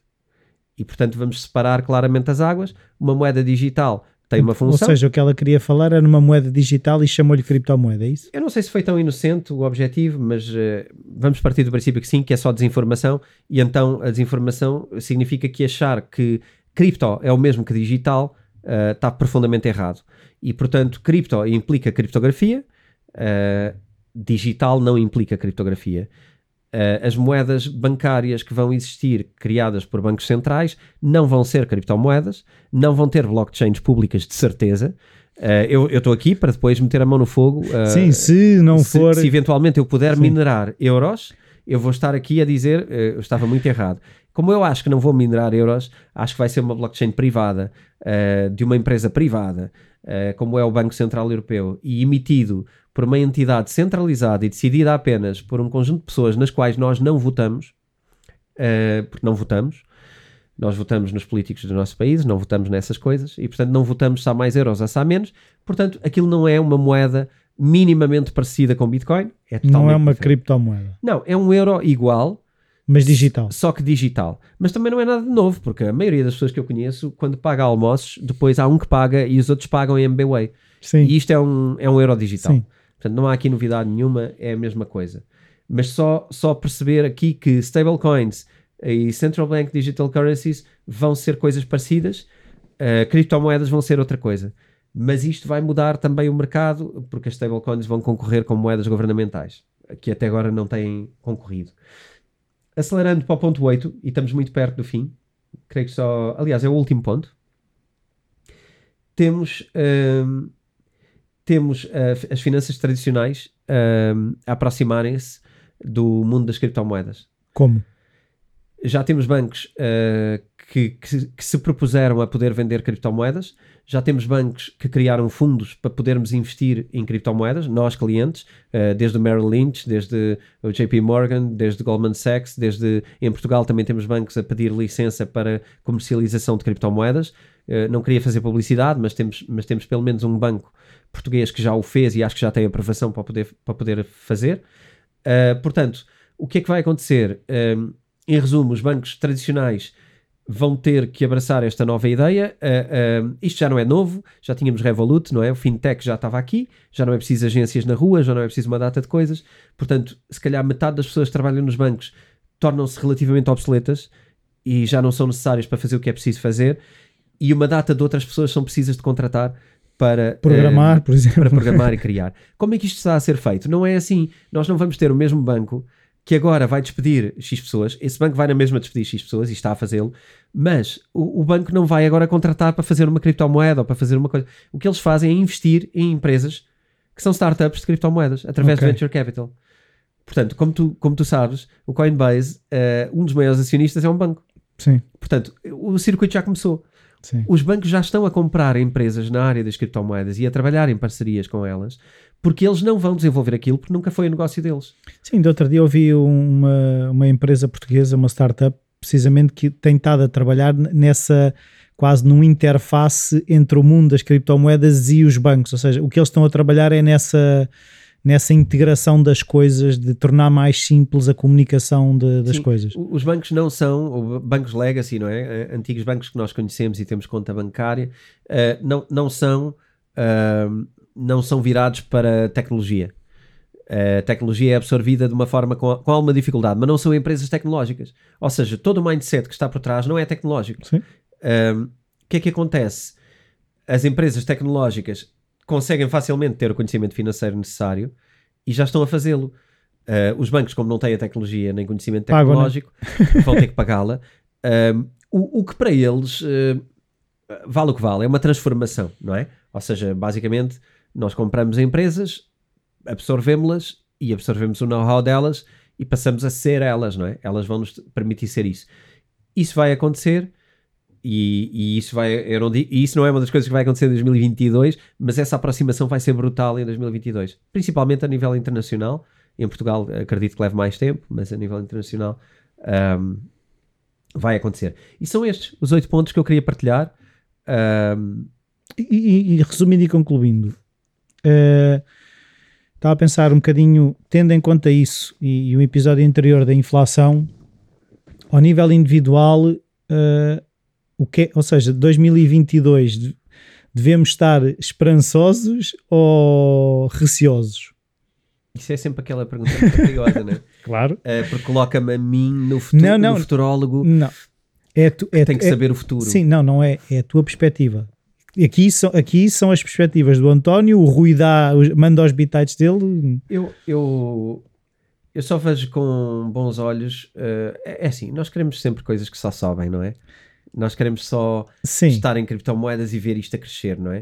E, portanto, vamos separar claramente as águas. Uma moeda digital tem uma função. Ou seja, o que ela queria falar era numa moeda digital e chamou-lhe criptomoeda, é isso? Eu não sei se foi tão inocente o objetivo, mas uh, vamos partir do princípio que sim, que é só desinformação, e então a desinformação significa que achar que cripto é o mesmo que digital uh, está profundamente errado. E portanto, cripto implica criptografia, uh, digital não implica criptografia. Uh, as moedas bancárias que vão existir, criadas por bancos centrais, não vão ser criptomoedas, não vão ter blockchains públicas de certeza. Uh, eu estou aqui para depois meter a mão no fogo. Uh, Sim, se não se, for. Se eventualmente eu puder Sim. minerar euros, eu vou estar aqui a dizer eu estava muito errado. Como eu acho que não vou minerar euros, acho que vai ser uma blockchain privada, de uma empresa privada, como é o Banco Central Europeu, e emitido por uma entidade centralizada e decidida apenas por um conjunto de pessoas nas quais nós não votamos, uh, porque não votamos, nós votamos nos políticos do nosso país, não votamos nessas coisas e, portanto, não votamos se há mais euros ou se há menos. Portanto, aquilo não é uma moeda minimamente parecida com Bitcoin. É não é uma diferente. criptomoeda. Não, é um euro igual. Mas digital. Só que digital. Mas também não é nada de novo, porque a maioria das pessoas que eu conheço, quando paga almoços, depois há um que paga e os outros pagam em MBWay. Sim. E isto é um, é um euro digital. Sim. Portanto, não há aqui novidade nenhuma, é a mesma coisa. Mas só, só perceber aqui que stablecoins e central bank digital currencies vão ser coisas parecidas, uh, criptomoedas vão ser outra coisa. Mas isto vai mudar também o mercado, porque as stablecoins vão concorrer com moedas governamentais, que até agora não têm concorrido. Acelerando para o ponto 8, e estamos muito perto do fim, creio que só. Aliás, é o último ponto. Temos. Ehm, temos uh, as finanças tradicionais uh, a aproximarem-se do mundo das criptomoedas. Como? Já temos bancos uh, que, que, que, se propuseram a poder vender criptomoedas, já temos bancos que criaram fundos para podermos investir em criptomoedas, nós clientes, desde o Merrill Lynch, desde o JP Morgan, desde Goldman Sachs, desde em Portugal também temos bancos a pedir licença para comercialização de criptomoedas não queria fazer publicidade, mas temos, mas temos pelo menos um banco português que já o fez e acho que já tem aprovação para poder, para poder fazer. Uh, portanto, o que é que vai acontecer? Em resumo, os bancos tradicionais vão ter que abraçar esta nova ideia. Uh, uh, isto já não é novo, já tínhamos Revolut, não é? O fintech já estava aqui, já não é preciso agências na rua, já não é preciso uma data de coisas. Portanto, se calhar metade das pessoas que trabalham nos bancos tornam-se relativamente obsoletas e já não são necessárias para fazer o que é preciso fazer. E uma data de outras pessoas são precisas de contratar para programar, uh, por exemplo. Para programar e criar. Como é que isto está a ser feito? Não é assim. Nós não vamos ter o mesmo banco que agora vai despedir X pessoas, esse banco vai na mesma despedir X pessoas e está a fazê-lo, mas o, o, banco não vai agora contratar para fazer uma criptomoeda ou para fazer uma coisa. O que eles fazem é investir em empresas que são startups de criptomoedas através okay. de venture capital. Portanto, como tu, como tu sabes, o Coinbase, uh, um dos maiores acionistas é um banco. Sim. Portanto, o circuito já começou. Sim. Os bancos já estão a comprar empresas na área das criptomoedas e a trabalhar em parcerias com elas porque eles não vão desenvolver aquilo porque nunca foi o negócio deles. Sim, de outro dia ouvi uma, uma empresa portuguesa, uma startup, precisamente que tem estado a trabalhar nessa quase numa interface entre o mundo das criptomoedas e os bancos, ou seja, o que eles estão a trabalhar é nessa nessa integração das coisas, de tornar mais simples a comunicação de, das Sim, coisas. Os bancos não são, bancos legacy, não é? Eh, antigos bancos que nós conhecemos e temos conta bancária, uh, não, não são uh, não são virados para tecnologia. A tecnologia é absorvida de uma forma com, com alguma dificuldade, mas não são empresas tecnológicas. Ou seja, todo o mindset que está por trás não é tecnológico. O que é que acontece? As empresas tecnológicas conseguem facilmente ter o conhecimento financeiro necessário e já estão a fazê-lo. Uh, os bancos, como não têm a tecnologia nem conhecimento tecnológico, Pago, vão ter que pagá-la. Uh, o, o, que para eles uh, vale o que vale, é uma transformação, não é? Ou seja, basicamente nós compramos empresas, absorvemos-las e absorvemos o know-how delas e passamos a ser elas, não é? Elas vão nos permitir ser isso. Isso vai acontecer e, e isso vai, digo, isso não é uma das coisas que vai acontecer em 2022, mas essa aproximação vai ser brutal em 2022, principalmente a nível internacional. Em Portugal acredito que leve mais tempo, mas a nível internacional um, vai acontecer. E são estes os oito pontos que eu queria partilhar. Um, e, e, e, resumindo e concluindo, Uh, estava a pensar um bocadinho, tendo em conta isso e, e o episódio anterior da inflação, ao nível individual, uh, o que ou seja, 2022 devemos estar esperançosos ou receosos? Isso é sempre aquela pergunta curiosa, não é? Claro. Uh, porque coloca-me a mim no, futuro, não, não, no futurólogo não. É tu, é, tem que é, saber o futuro. Sim, não, não é. É a tua perspectiva aqui são, aqui são as perspectivas do António, o Rui dá, manda os bitites dele. Eu, eu, eu só vejo com bons olhos. Uh, é, é, assim, nós queremos sempre coisas que só sobem, não é? Nós queremos só Sim. estar em criptomoedas e ver isto a crescer, não é?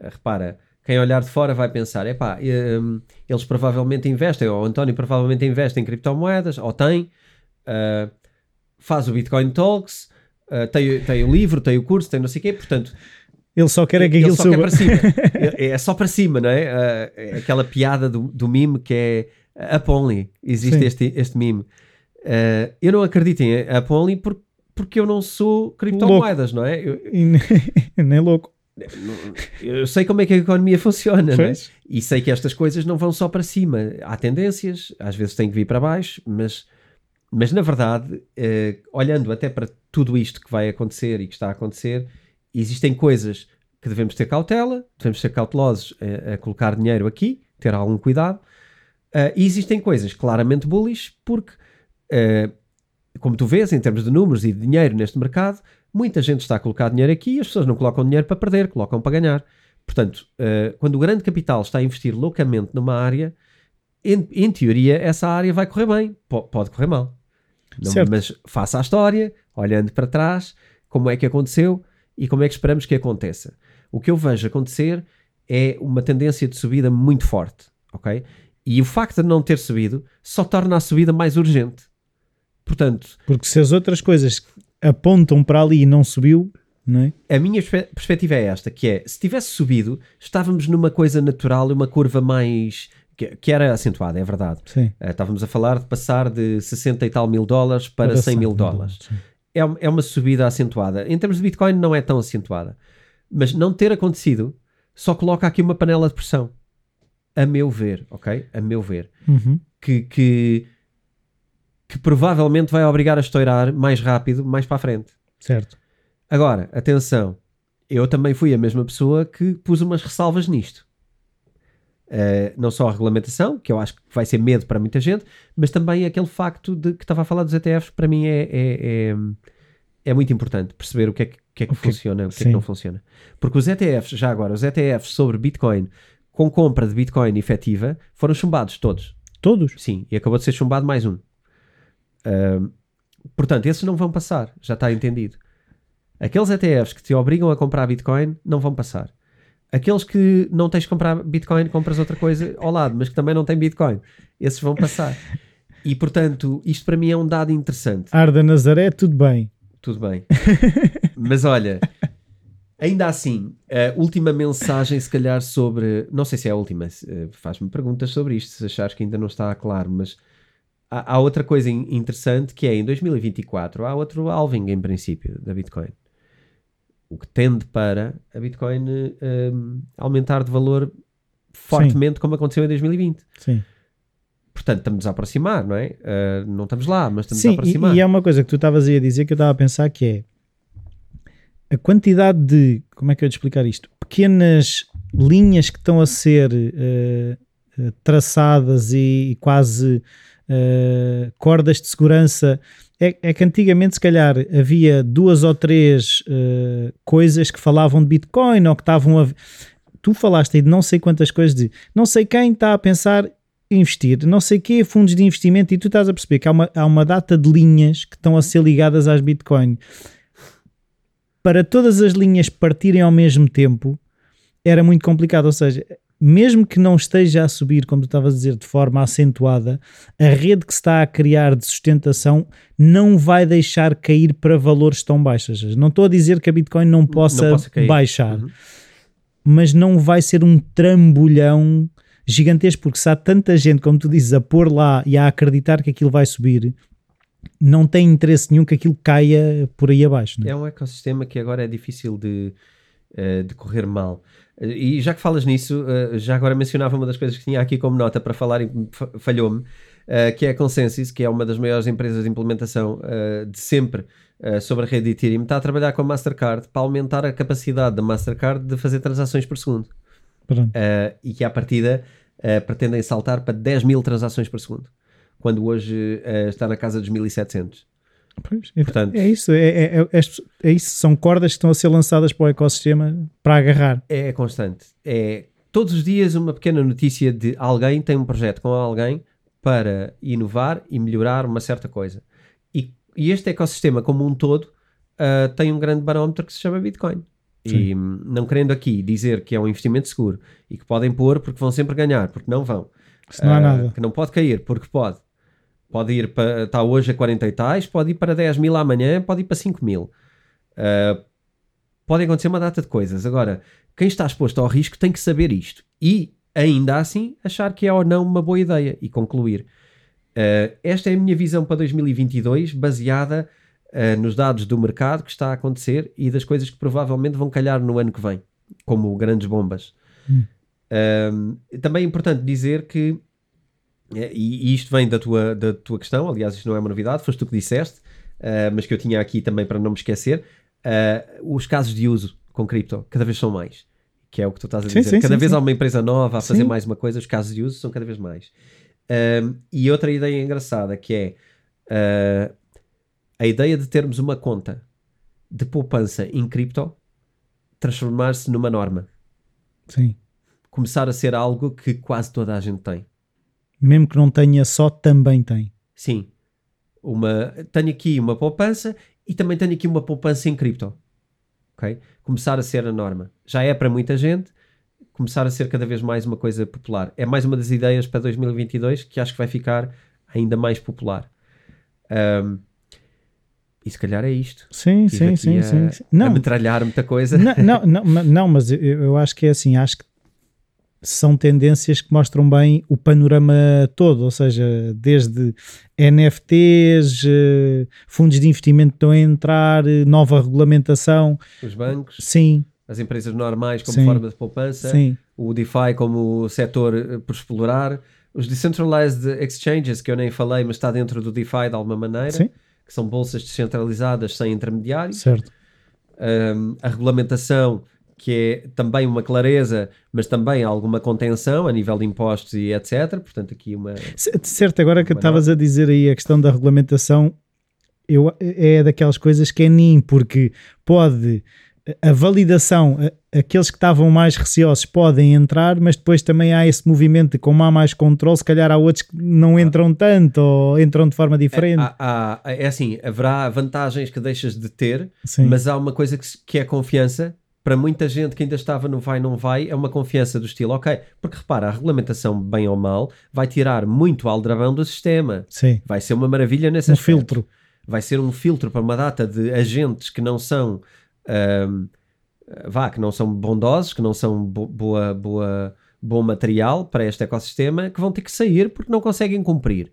Uh, repara, quem olhar de fora vai pensar: epá, um, eles provavelmente investem, ou o António provavelmente investe em criptomoedas, ou tem, uh, faz o Bitcoin Talks, uh, tem, tem o livro, tem o curso, tem não sei o quê, portanto ele só quer é que aquilo suba. para cima. É, é só para cima, não é? Uh, aquela piada do, do meme que é up only. Existe este, este meme. Eu não acredito em up only porque, porque eu não sou criptomoedas, não é? Eu, nem louco. Eu sei como é que a economia funciona é? e sei que estas coisas não vão só para cima. Há tendências, às vezes tem que vir para baixo, mas, mas na verdade, uh, olhando até para tudo isto que vai acontecer e que está a acontecer, existem coisas que devemos ter cautela, devemos ser cautelosos a, a colocar dinheiro aqui, ter algum cuidado. Uh, e existem coisas claramente bullish, porque, uh, como tu vês, em termos de números e de dinheiro neste mercado, muita gente está a colocar dinheiro aqui e as pessoas não colocam dinheiro para perder, colocam para ganhar. Portanto, uh, quando o grande capital está a investir loucamente numa área, em, em teoria, essa área vai correr bem, pode correr mal. Não, mas faça a história, olhando para trás, como é que aconteceu e como é que esperamos que aconteça. O que eu vejo acontecer é uma tendência de subida muito forte, ok? E o facto de não ter subido só torna a subida mais urgente. Portanto... Porque se as outras coisas apontam para ali e não subiu, não é? A minha perspectiva é esta, que é, se tivesse subido, estávamos numa coisa natural e uma curva mais... Que, era acentuada, é verdade. Sim. Uh, estávamos a falar de passar de 60 e tal mil dólares para, para 100 mil dólares. É, é uma subida acentuada. Em termos de Bitcoin, não é tão acentuada. Mas não ter acontecido só coloca aqui uma panela de pressão. A meu ver, ok? A meu ver. Uhum. Que, que, que provavelmente vai obrigar a estourar mais rápido, mais para a frente. Certo. Agora, atenção, eu também fui a mesma pessoa que pus umas ressalvas nisto. Uh, não só a regulamentação, que eu acho que vai ser medo para muita gente, mas também aquele facto de que estava a falar dos ETFs, para mim é, é, é, é muito importante perceber o que é que, que, é que okay. funciona, o que é que não funciona. Porque os ETFs, já agora, os ETFs sobre Bitcoin com compra de Bitcoin efetiva foram chumbados todos. Todos? Sim, e acabou de ser chumbado mais um. Uh, portanto, esses não vão passar, já está entendido. Aqueles ETFs que te obrigam a comprar Bitcoin não vão passar. Aqueles que não tens de comprar Bitcoin, compras outra coisa ao lado, mas que também não têm Bitcoin, esses vão passar. E portanto, isto para mim é um dado interessante. Arda Nazaré, tudo bem. Tudo bem. mas olha, ainda assim, a última mensagem, se calhar, sobre. Não sei se é a última, eh, faz-me perguntas sobre isto, se achares que ainda não está claro, mas há, há outra coisa interessante que é em 2024 há outro halving em princípio da Bitcoin o que tende para a Bitcoin um, aumentar de valor fortemente, Sim. como aconteceu em 2020. Sim. Portanto, estamos a aproximar, não é? Uh, não estamos lá, mas estamos Sim, a aproximar. E, e é uma coisa que tu estavas a dizer que eu estava a pensar que é a quantidade de, como é que eu ia te explicar isto? Pequenas linhas que estão a ser uh, traçadas e, e quase uh, cordas de segurança é, é, que antigamente, se calhar, havia duas ou três uh, coisas que falavam de Bitcoin ou que estavam a. Tu falaste aí de não sei quantas coisas de não sei quem está a pensar investir, não sei que fundos de investimento, e tu estás a perceber que há uma, há uma data de linhas que estão a ser ligadas às Bitcoin. Para todas as linhas partirem ao mesmo tempo era muito complicado, ou seja, mesmo que não esteja a subir, como tu estavas a dizer, de forma acentuada, a rede que se está a criar de sustentação não vai deixar cair para valores tão baixos. Não estou a dizer que a Bitcoin não possa, não baixar, uhum. mas não vai ser um trambolhão gigantesco, porque se há tanta gente, como tu dizes, a pôr lá e a acreditar que aquilo vai subir, não tem interesse nenhum que aquilo caia por aí abaixo. É? é um ecossistema que agora é difícil de, eh, de correr mal. E já que falas nisso, uh, já agora mencionava uma das coisas que tinha aqui como nota para falar e falhou-me, uh, que é a Consensus, que é uma das maiores empresas de implementação uh, de sempre sobre a rede Ethereum, está a trabalhar com a Mastercard para aumentar a capacidade da Mastercard de fazer transações por segundo. e que à partida pretendem saltar para 10 mil transações por segundo, quando hoje está na casa dos 1700. Pois, é, Portanto, é isso, é, é, é, é, isso, são cordas que estão a ser lançadas para o ecossistema para agarrar. É constante. É todos os dias uma pequena notícia de alguém tem um projeto com alguém para inovar e melhorar uma certa coisa. E, e este ecossistema como um todo uh, tem um grande barómetro que se chama Bitcoin. Sim. E não querendo aqui dizer que é um investimento seguro e que podem pôr porque vão sempre ganhar, porque não vão. Se não há uh, nada. Que não pode cair, porque pode. Pode ir para. Está hoje a 40 e tais, pode ir para 10 mil amanhã, pode ir para 5 mil. Uh, pode acontecer uma data de coisas. Agora, quem está exposto ao risco tem que saber isto. E, ainda assim, achar que é ou não uma boa ideia e concluir. Uh, esta é a minha visão para 2022, baseada uh, nos dados do mercado que está a acontecer e das coisas que provavelmente vão calhar no ano que vem, como grandes bombas. Hum. também é importante dizer que é, e, isto vem da tua, da tua questão, aliás, isto não é uma novidade, foste tu que disseste, uh, mas que eu tinha aqui também para não me esquecer. Uh, os casos de uso com cripto cada vez são mais, que é o que tu estás a dizer. Sim, sim, cada sim, vez há uma empresa nova a fazer mais uma coisa, os casos de uso são cada vez mais. Uh, e outra ideia engraçada que é a ideia de termos uma conta de poupança em cripto transformar-se numa norma. Sim. Começar a ser algo que quase toda a gente tem mesmo que não tenha só, também tem. Sim. Uma, tenho aqui uma poupança e também tenho aqui uma poupança em cripto. Okay? Começar a ser a norma. Já é para muita gente, começar a ser cada vez mais uma coisa popular. É mais uma das ideias para 2022 que acho que vai ficar ainda mais popular. Um, e se calhar é isto. Sim, sim, sim, a, sim, sim. Não. A metralhar muita coisa. Não, não, não, não mas eu, eu acho que é assim, acho que são tendências que mostram bem o panorama todo, ou seja, desde NFTs, eh, fundos de investimento que estão a entrar, eh, nova regulamentação. Os bancos. Sim. As empresas normais como Sim. forma de poupança. Sim. O DeFi como setor eh, por explorar. Os Decentralized Exchanges, que eu nem falei, mas está dentro do DeFi de alguma maneira. Sim. Que são bolsas descentralizadas sem intermediários. Certo. Um, a regulamentação, que é também uma clareza, mas também alguma contenção a nível de impostos e etc. Portanto, aqui uma. Certo, agora que estavas a dizer aí a questão da regulamentação, eu, é daquelas coisas que é NIM, porque pode a validação, aqueles que estavam mais receosos podem entrar, mas depois também há esse movimento de como há mais controle, se calhar há outros que não entram tanto ou entram de forma diferente. É, há- há- é assim, haverá vantagens que deixas de ter, Sim. mas há uma coisa que, que é confiança. Para muita gente que ainda estava no vai, não vai, é uma confiança do estilo, ok, porque repara, a regulamentação, bem ou mal, vai tirar muito aldrabão do sistema. Sim. Vai ser uma maravilha nesse Um aspecto. filtro. vai ser um filtro para uma data de agentes que não são ahm, vá, que não são bondosos, que não são bo- boa, boa, bom material para este ecossistema, que vão ter que sair porque não conseguem cumprir.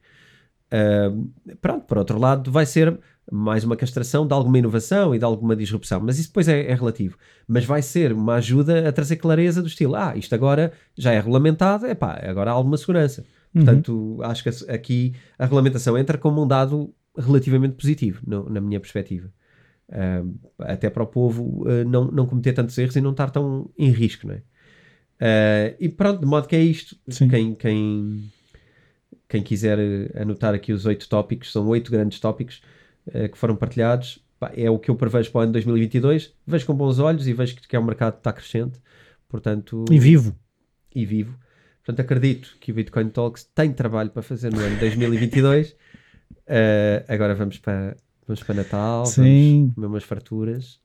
Ahm, pronto, por outro lado, vai ser mais uma castração de alguma inovação e de alguma disrupção, mas isso depois é, é relativo. Mas vai ser uma ajuda a trazer clareza do estilo, ah, isto agora já é regulamentado, epá, agora há alguma segurança. Portanto, acho que aqui a regulamentação entra como um dado relativamente positivo, no- na minha perspectiva. Um, até para o povo uh, não, não cometer tantos erros e não estar tão em risco, não é? Uh, e pronto, de modo que é isto. Sim. Quem, quem, quem quiser uh, anotar aqui os oito tópicos, são oito grandes tópicos uh, que foram partilhados. Pá, é o que eu prevejo para o ano 2022. Vejo com bons olhos e vejo que, que é um mercado que está crescente. Portanto, E vivo. e vivo. Portanto, acredito que o Bitcoin Talks tem trabalho para fazer no ano 2022. Uh, agora vamos para, vamos para Natal, Sim. vamos comer umas farturas.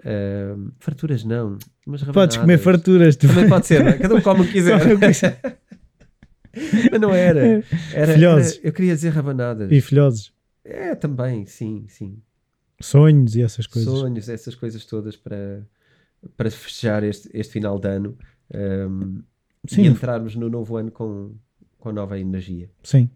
Uh, farturas não, mas Podes comer farturas. tu- Também pode ser, é? cada um come o que quiser. Mas não era. era, era Filhoses. eu queria dizer rabanadas. E filhosos. É, também, sim, sim. Sonhos e essas coisas. Sonhos, essas coisas todas para, para festejar este, este final de ano um, Sim. e entrarmos no novo ano com, com nova energia. Sim.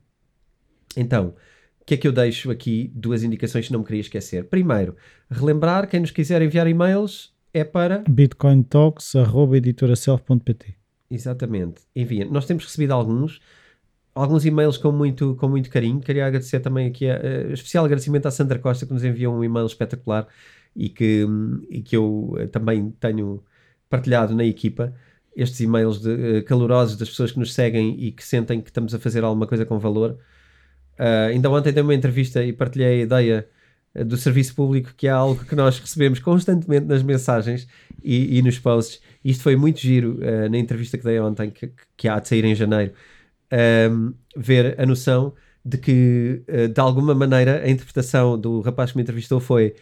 Então, o que é que eu deixo aqui? Duas indicações que não me queria esquecer. Primeiro, relembrar, quem nos quiser enviar e-mails é para. bitcointalks.editoraself.pt Exatamente, envia. Nós temos recebido alguns, alguns e-mails com muito, com muito carinho. Queria agradecer também aqui, a, a- especial agradecimento à Sandra Costa que nos enviou um e-mail espetacular e que, e que eu eh, também tenho partilhado na equipa. Estes e-mails de, eh, calorosos das pessoas que nos seguem e que sentem que estamos a fazer alguma coisa com valor. Ah, ainda ontem dei uma entrevista e partilhei a ideia eh, do serviço público, que é algo que nós recebemos constantemente nas mensagens e, e nos posts. Isto foi muito giro eh, na entrevista que dei ontem, que, que há de sair em janeiro, ahm, ver a noção de que, eh, de alguma maneira, a interpretação do rapaz que me entrevistou foi: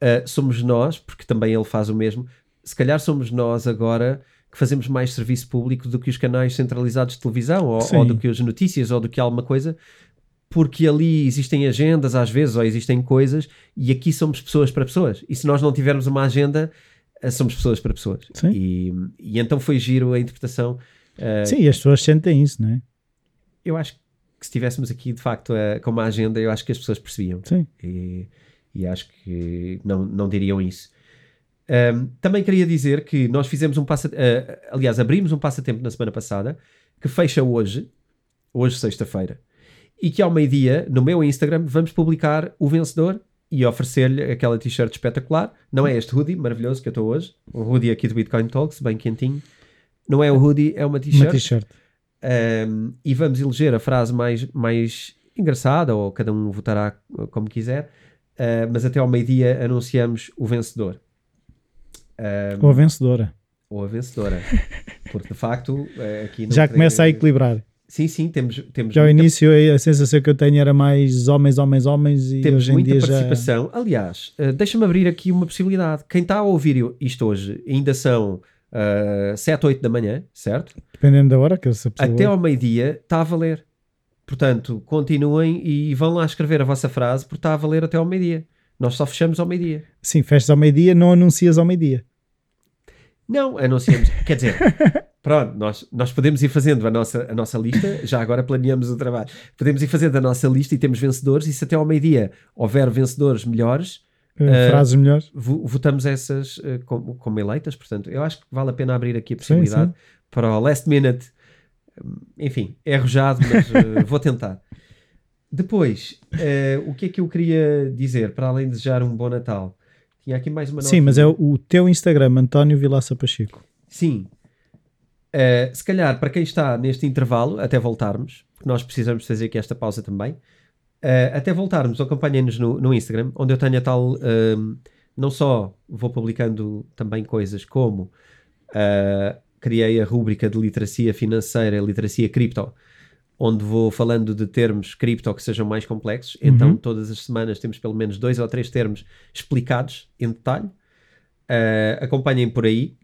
eh, somos nós, porque também ele faz o mesmo, se calhar somos nós agora que fazemos mais serviço público do que os canais centralizados de televisão, ou, ou do que as notícias, ou do que alguma coisa, porque ali existem agendas às vezes, ou existem coisas, e aqui somos pessoas para pessoas. E se nós não tivermos uma agenda, eh, somos pessoas para pessoas. Sim. E, e então foi giro a interpretação. eh, Sim, as pessoas sentem isso, não é? Eu acho que se estivéssemos aqui de facto eh, com uma agenda, eu acho que as pessoas percebiam. Sim. E, e acho que não, não diriam isso. Ahm, também queria dizer que nós fizemos um passatempo, aliás, abrimos um passatempo na semana passada que fecha hoje, hoje sexta-feira, e que ao meio-dia, no meu Instagram, vamos publicar o vencedor e oferecer-lhe aquela t-shirt espetacular. Não é este hoodie maravilhoso que eu estou hoje, um hoodie aqui do Bitcoin Talks, bem quentinho. Não é o hoodie, é uma Uma t-shirt. Um, e vamos eleger a frase mais, mais engraçada, ou cada um votará como quiser, uh, mas até ao meio-dia anunciamos o vencedor. Um, Ou a vencedora. ou a vencedora. Porque de facto, uh, aqui Já começa a equilibrar. Sim, sim, temos, temos Já ao muita, início a sensação que eu tenho era mais homens, homens, homens e temos hoje em muita dia já... participação. Aliás, uh, deixa-me abrir aqui uma possibilidade. Quem está a ouvir isto hoje ainda são uh, 7, 8 da manhã, certo? Dependendo da hora que essa pessoa... até ao meio-dia está a valer. Portanto, continuem e vão lá escrever a vossa frase porque está a valer até ao meio-dia. Nós só fechamos ao meio-dia. Sim, festas ao meio-dia, não anuncias ao meio-dia. Não, anunciamos. Quer dizer, pronto, nós, nós podemos ir fazendo a nossa, a nossa lista, já agora planeamos o trabalho. Podemos ir fazendo a nossa lista e temos vencedores, e se até ao meio-dia houver vencedores melhores, Uh, frases melhores. vo- votamos essas uh, como, como eleitas. Portanto, eu acho que vale a pena abrir aqui a possibilidade sim. para o last minute. Hum, Enfim, é arrojado, mas uh, vou tentar. Depois, o que é que eu queria dizer, para além de desejar um bom Natal? Tinha aqui mais uma Sim, mas é o, teu Instagram, António Vilaça Pacheco. Sim. Se calhar, para quem está neste intervalo, até voltarmos, porque nós precisamos fazer aqui esta pausa também, uh, até voltarmos, acompanhem-nos no, no Instagram, onde eu tenho a tal. um, não só vou publicando também coisas como uh, criei a rúbrica de literacia financeira, literacia cripto, onde vou falando de termos cripto que sejam mais complexos. Então, Uhum. todas as semanas temos pelo menos dois ou três termos explicados em detalhe. Uh, acompanhem por aí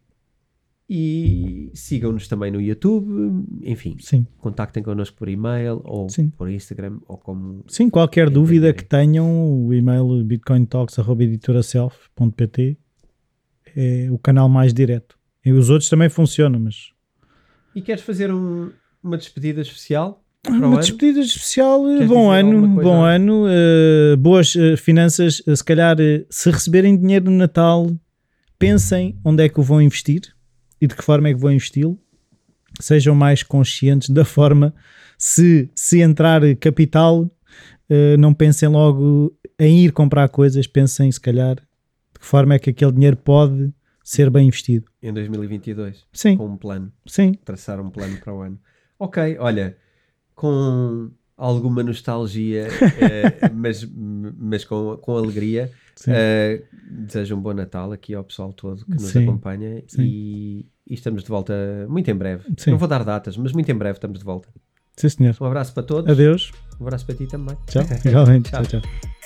e sigam-nos também no YouTube. Enfim, Sim. contactem connosco por e-mail ou Sim. por Instagram ou como. Sim, qualquer dúvida Entendi. que tenham, o e-mail bitcointalks.editoraself.pt é o canal mais direto. E os outros também funcionam, mas E queres fazer um- uma despedida especial o uma ano? despedida especial, Queres bom ano, bom ano, eh, boas eh, finanças, eh, se calhar se receberem dinheiro no Natal, pensem onde é que o vão investir e de que forma é que vão investi-lo, sejam mais conscientes da forma, se, se entrar capital, eh, não pensem logo em ir comprar coisas, pensem se calhar de que forma é que aquele dinheiro pode ser bem investido. Em 2022, Sim, com um plano, sim, traçar um plano para o ano. Ok, olha, com alguma nostalgia, eh, mas, mas com, com alegria. Eh, desejo um bom Natal aqui ao pessoal todo que nos Sim, acompanha e, e estamos de volta muito em breve. Sim. Não vou dar datas, mas muito em breve estamos de volta. sim senhor. Um abraço para todos. Adeus, Um abraço para ti também. tchau, igualmente, Tchau. tchau. tchau.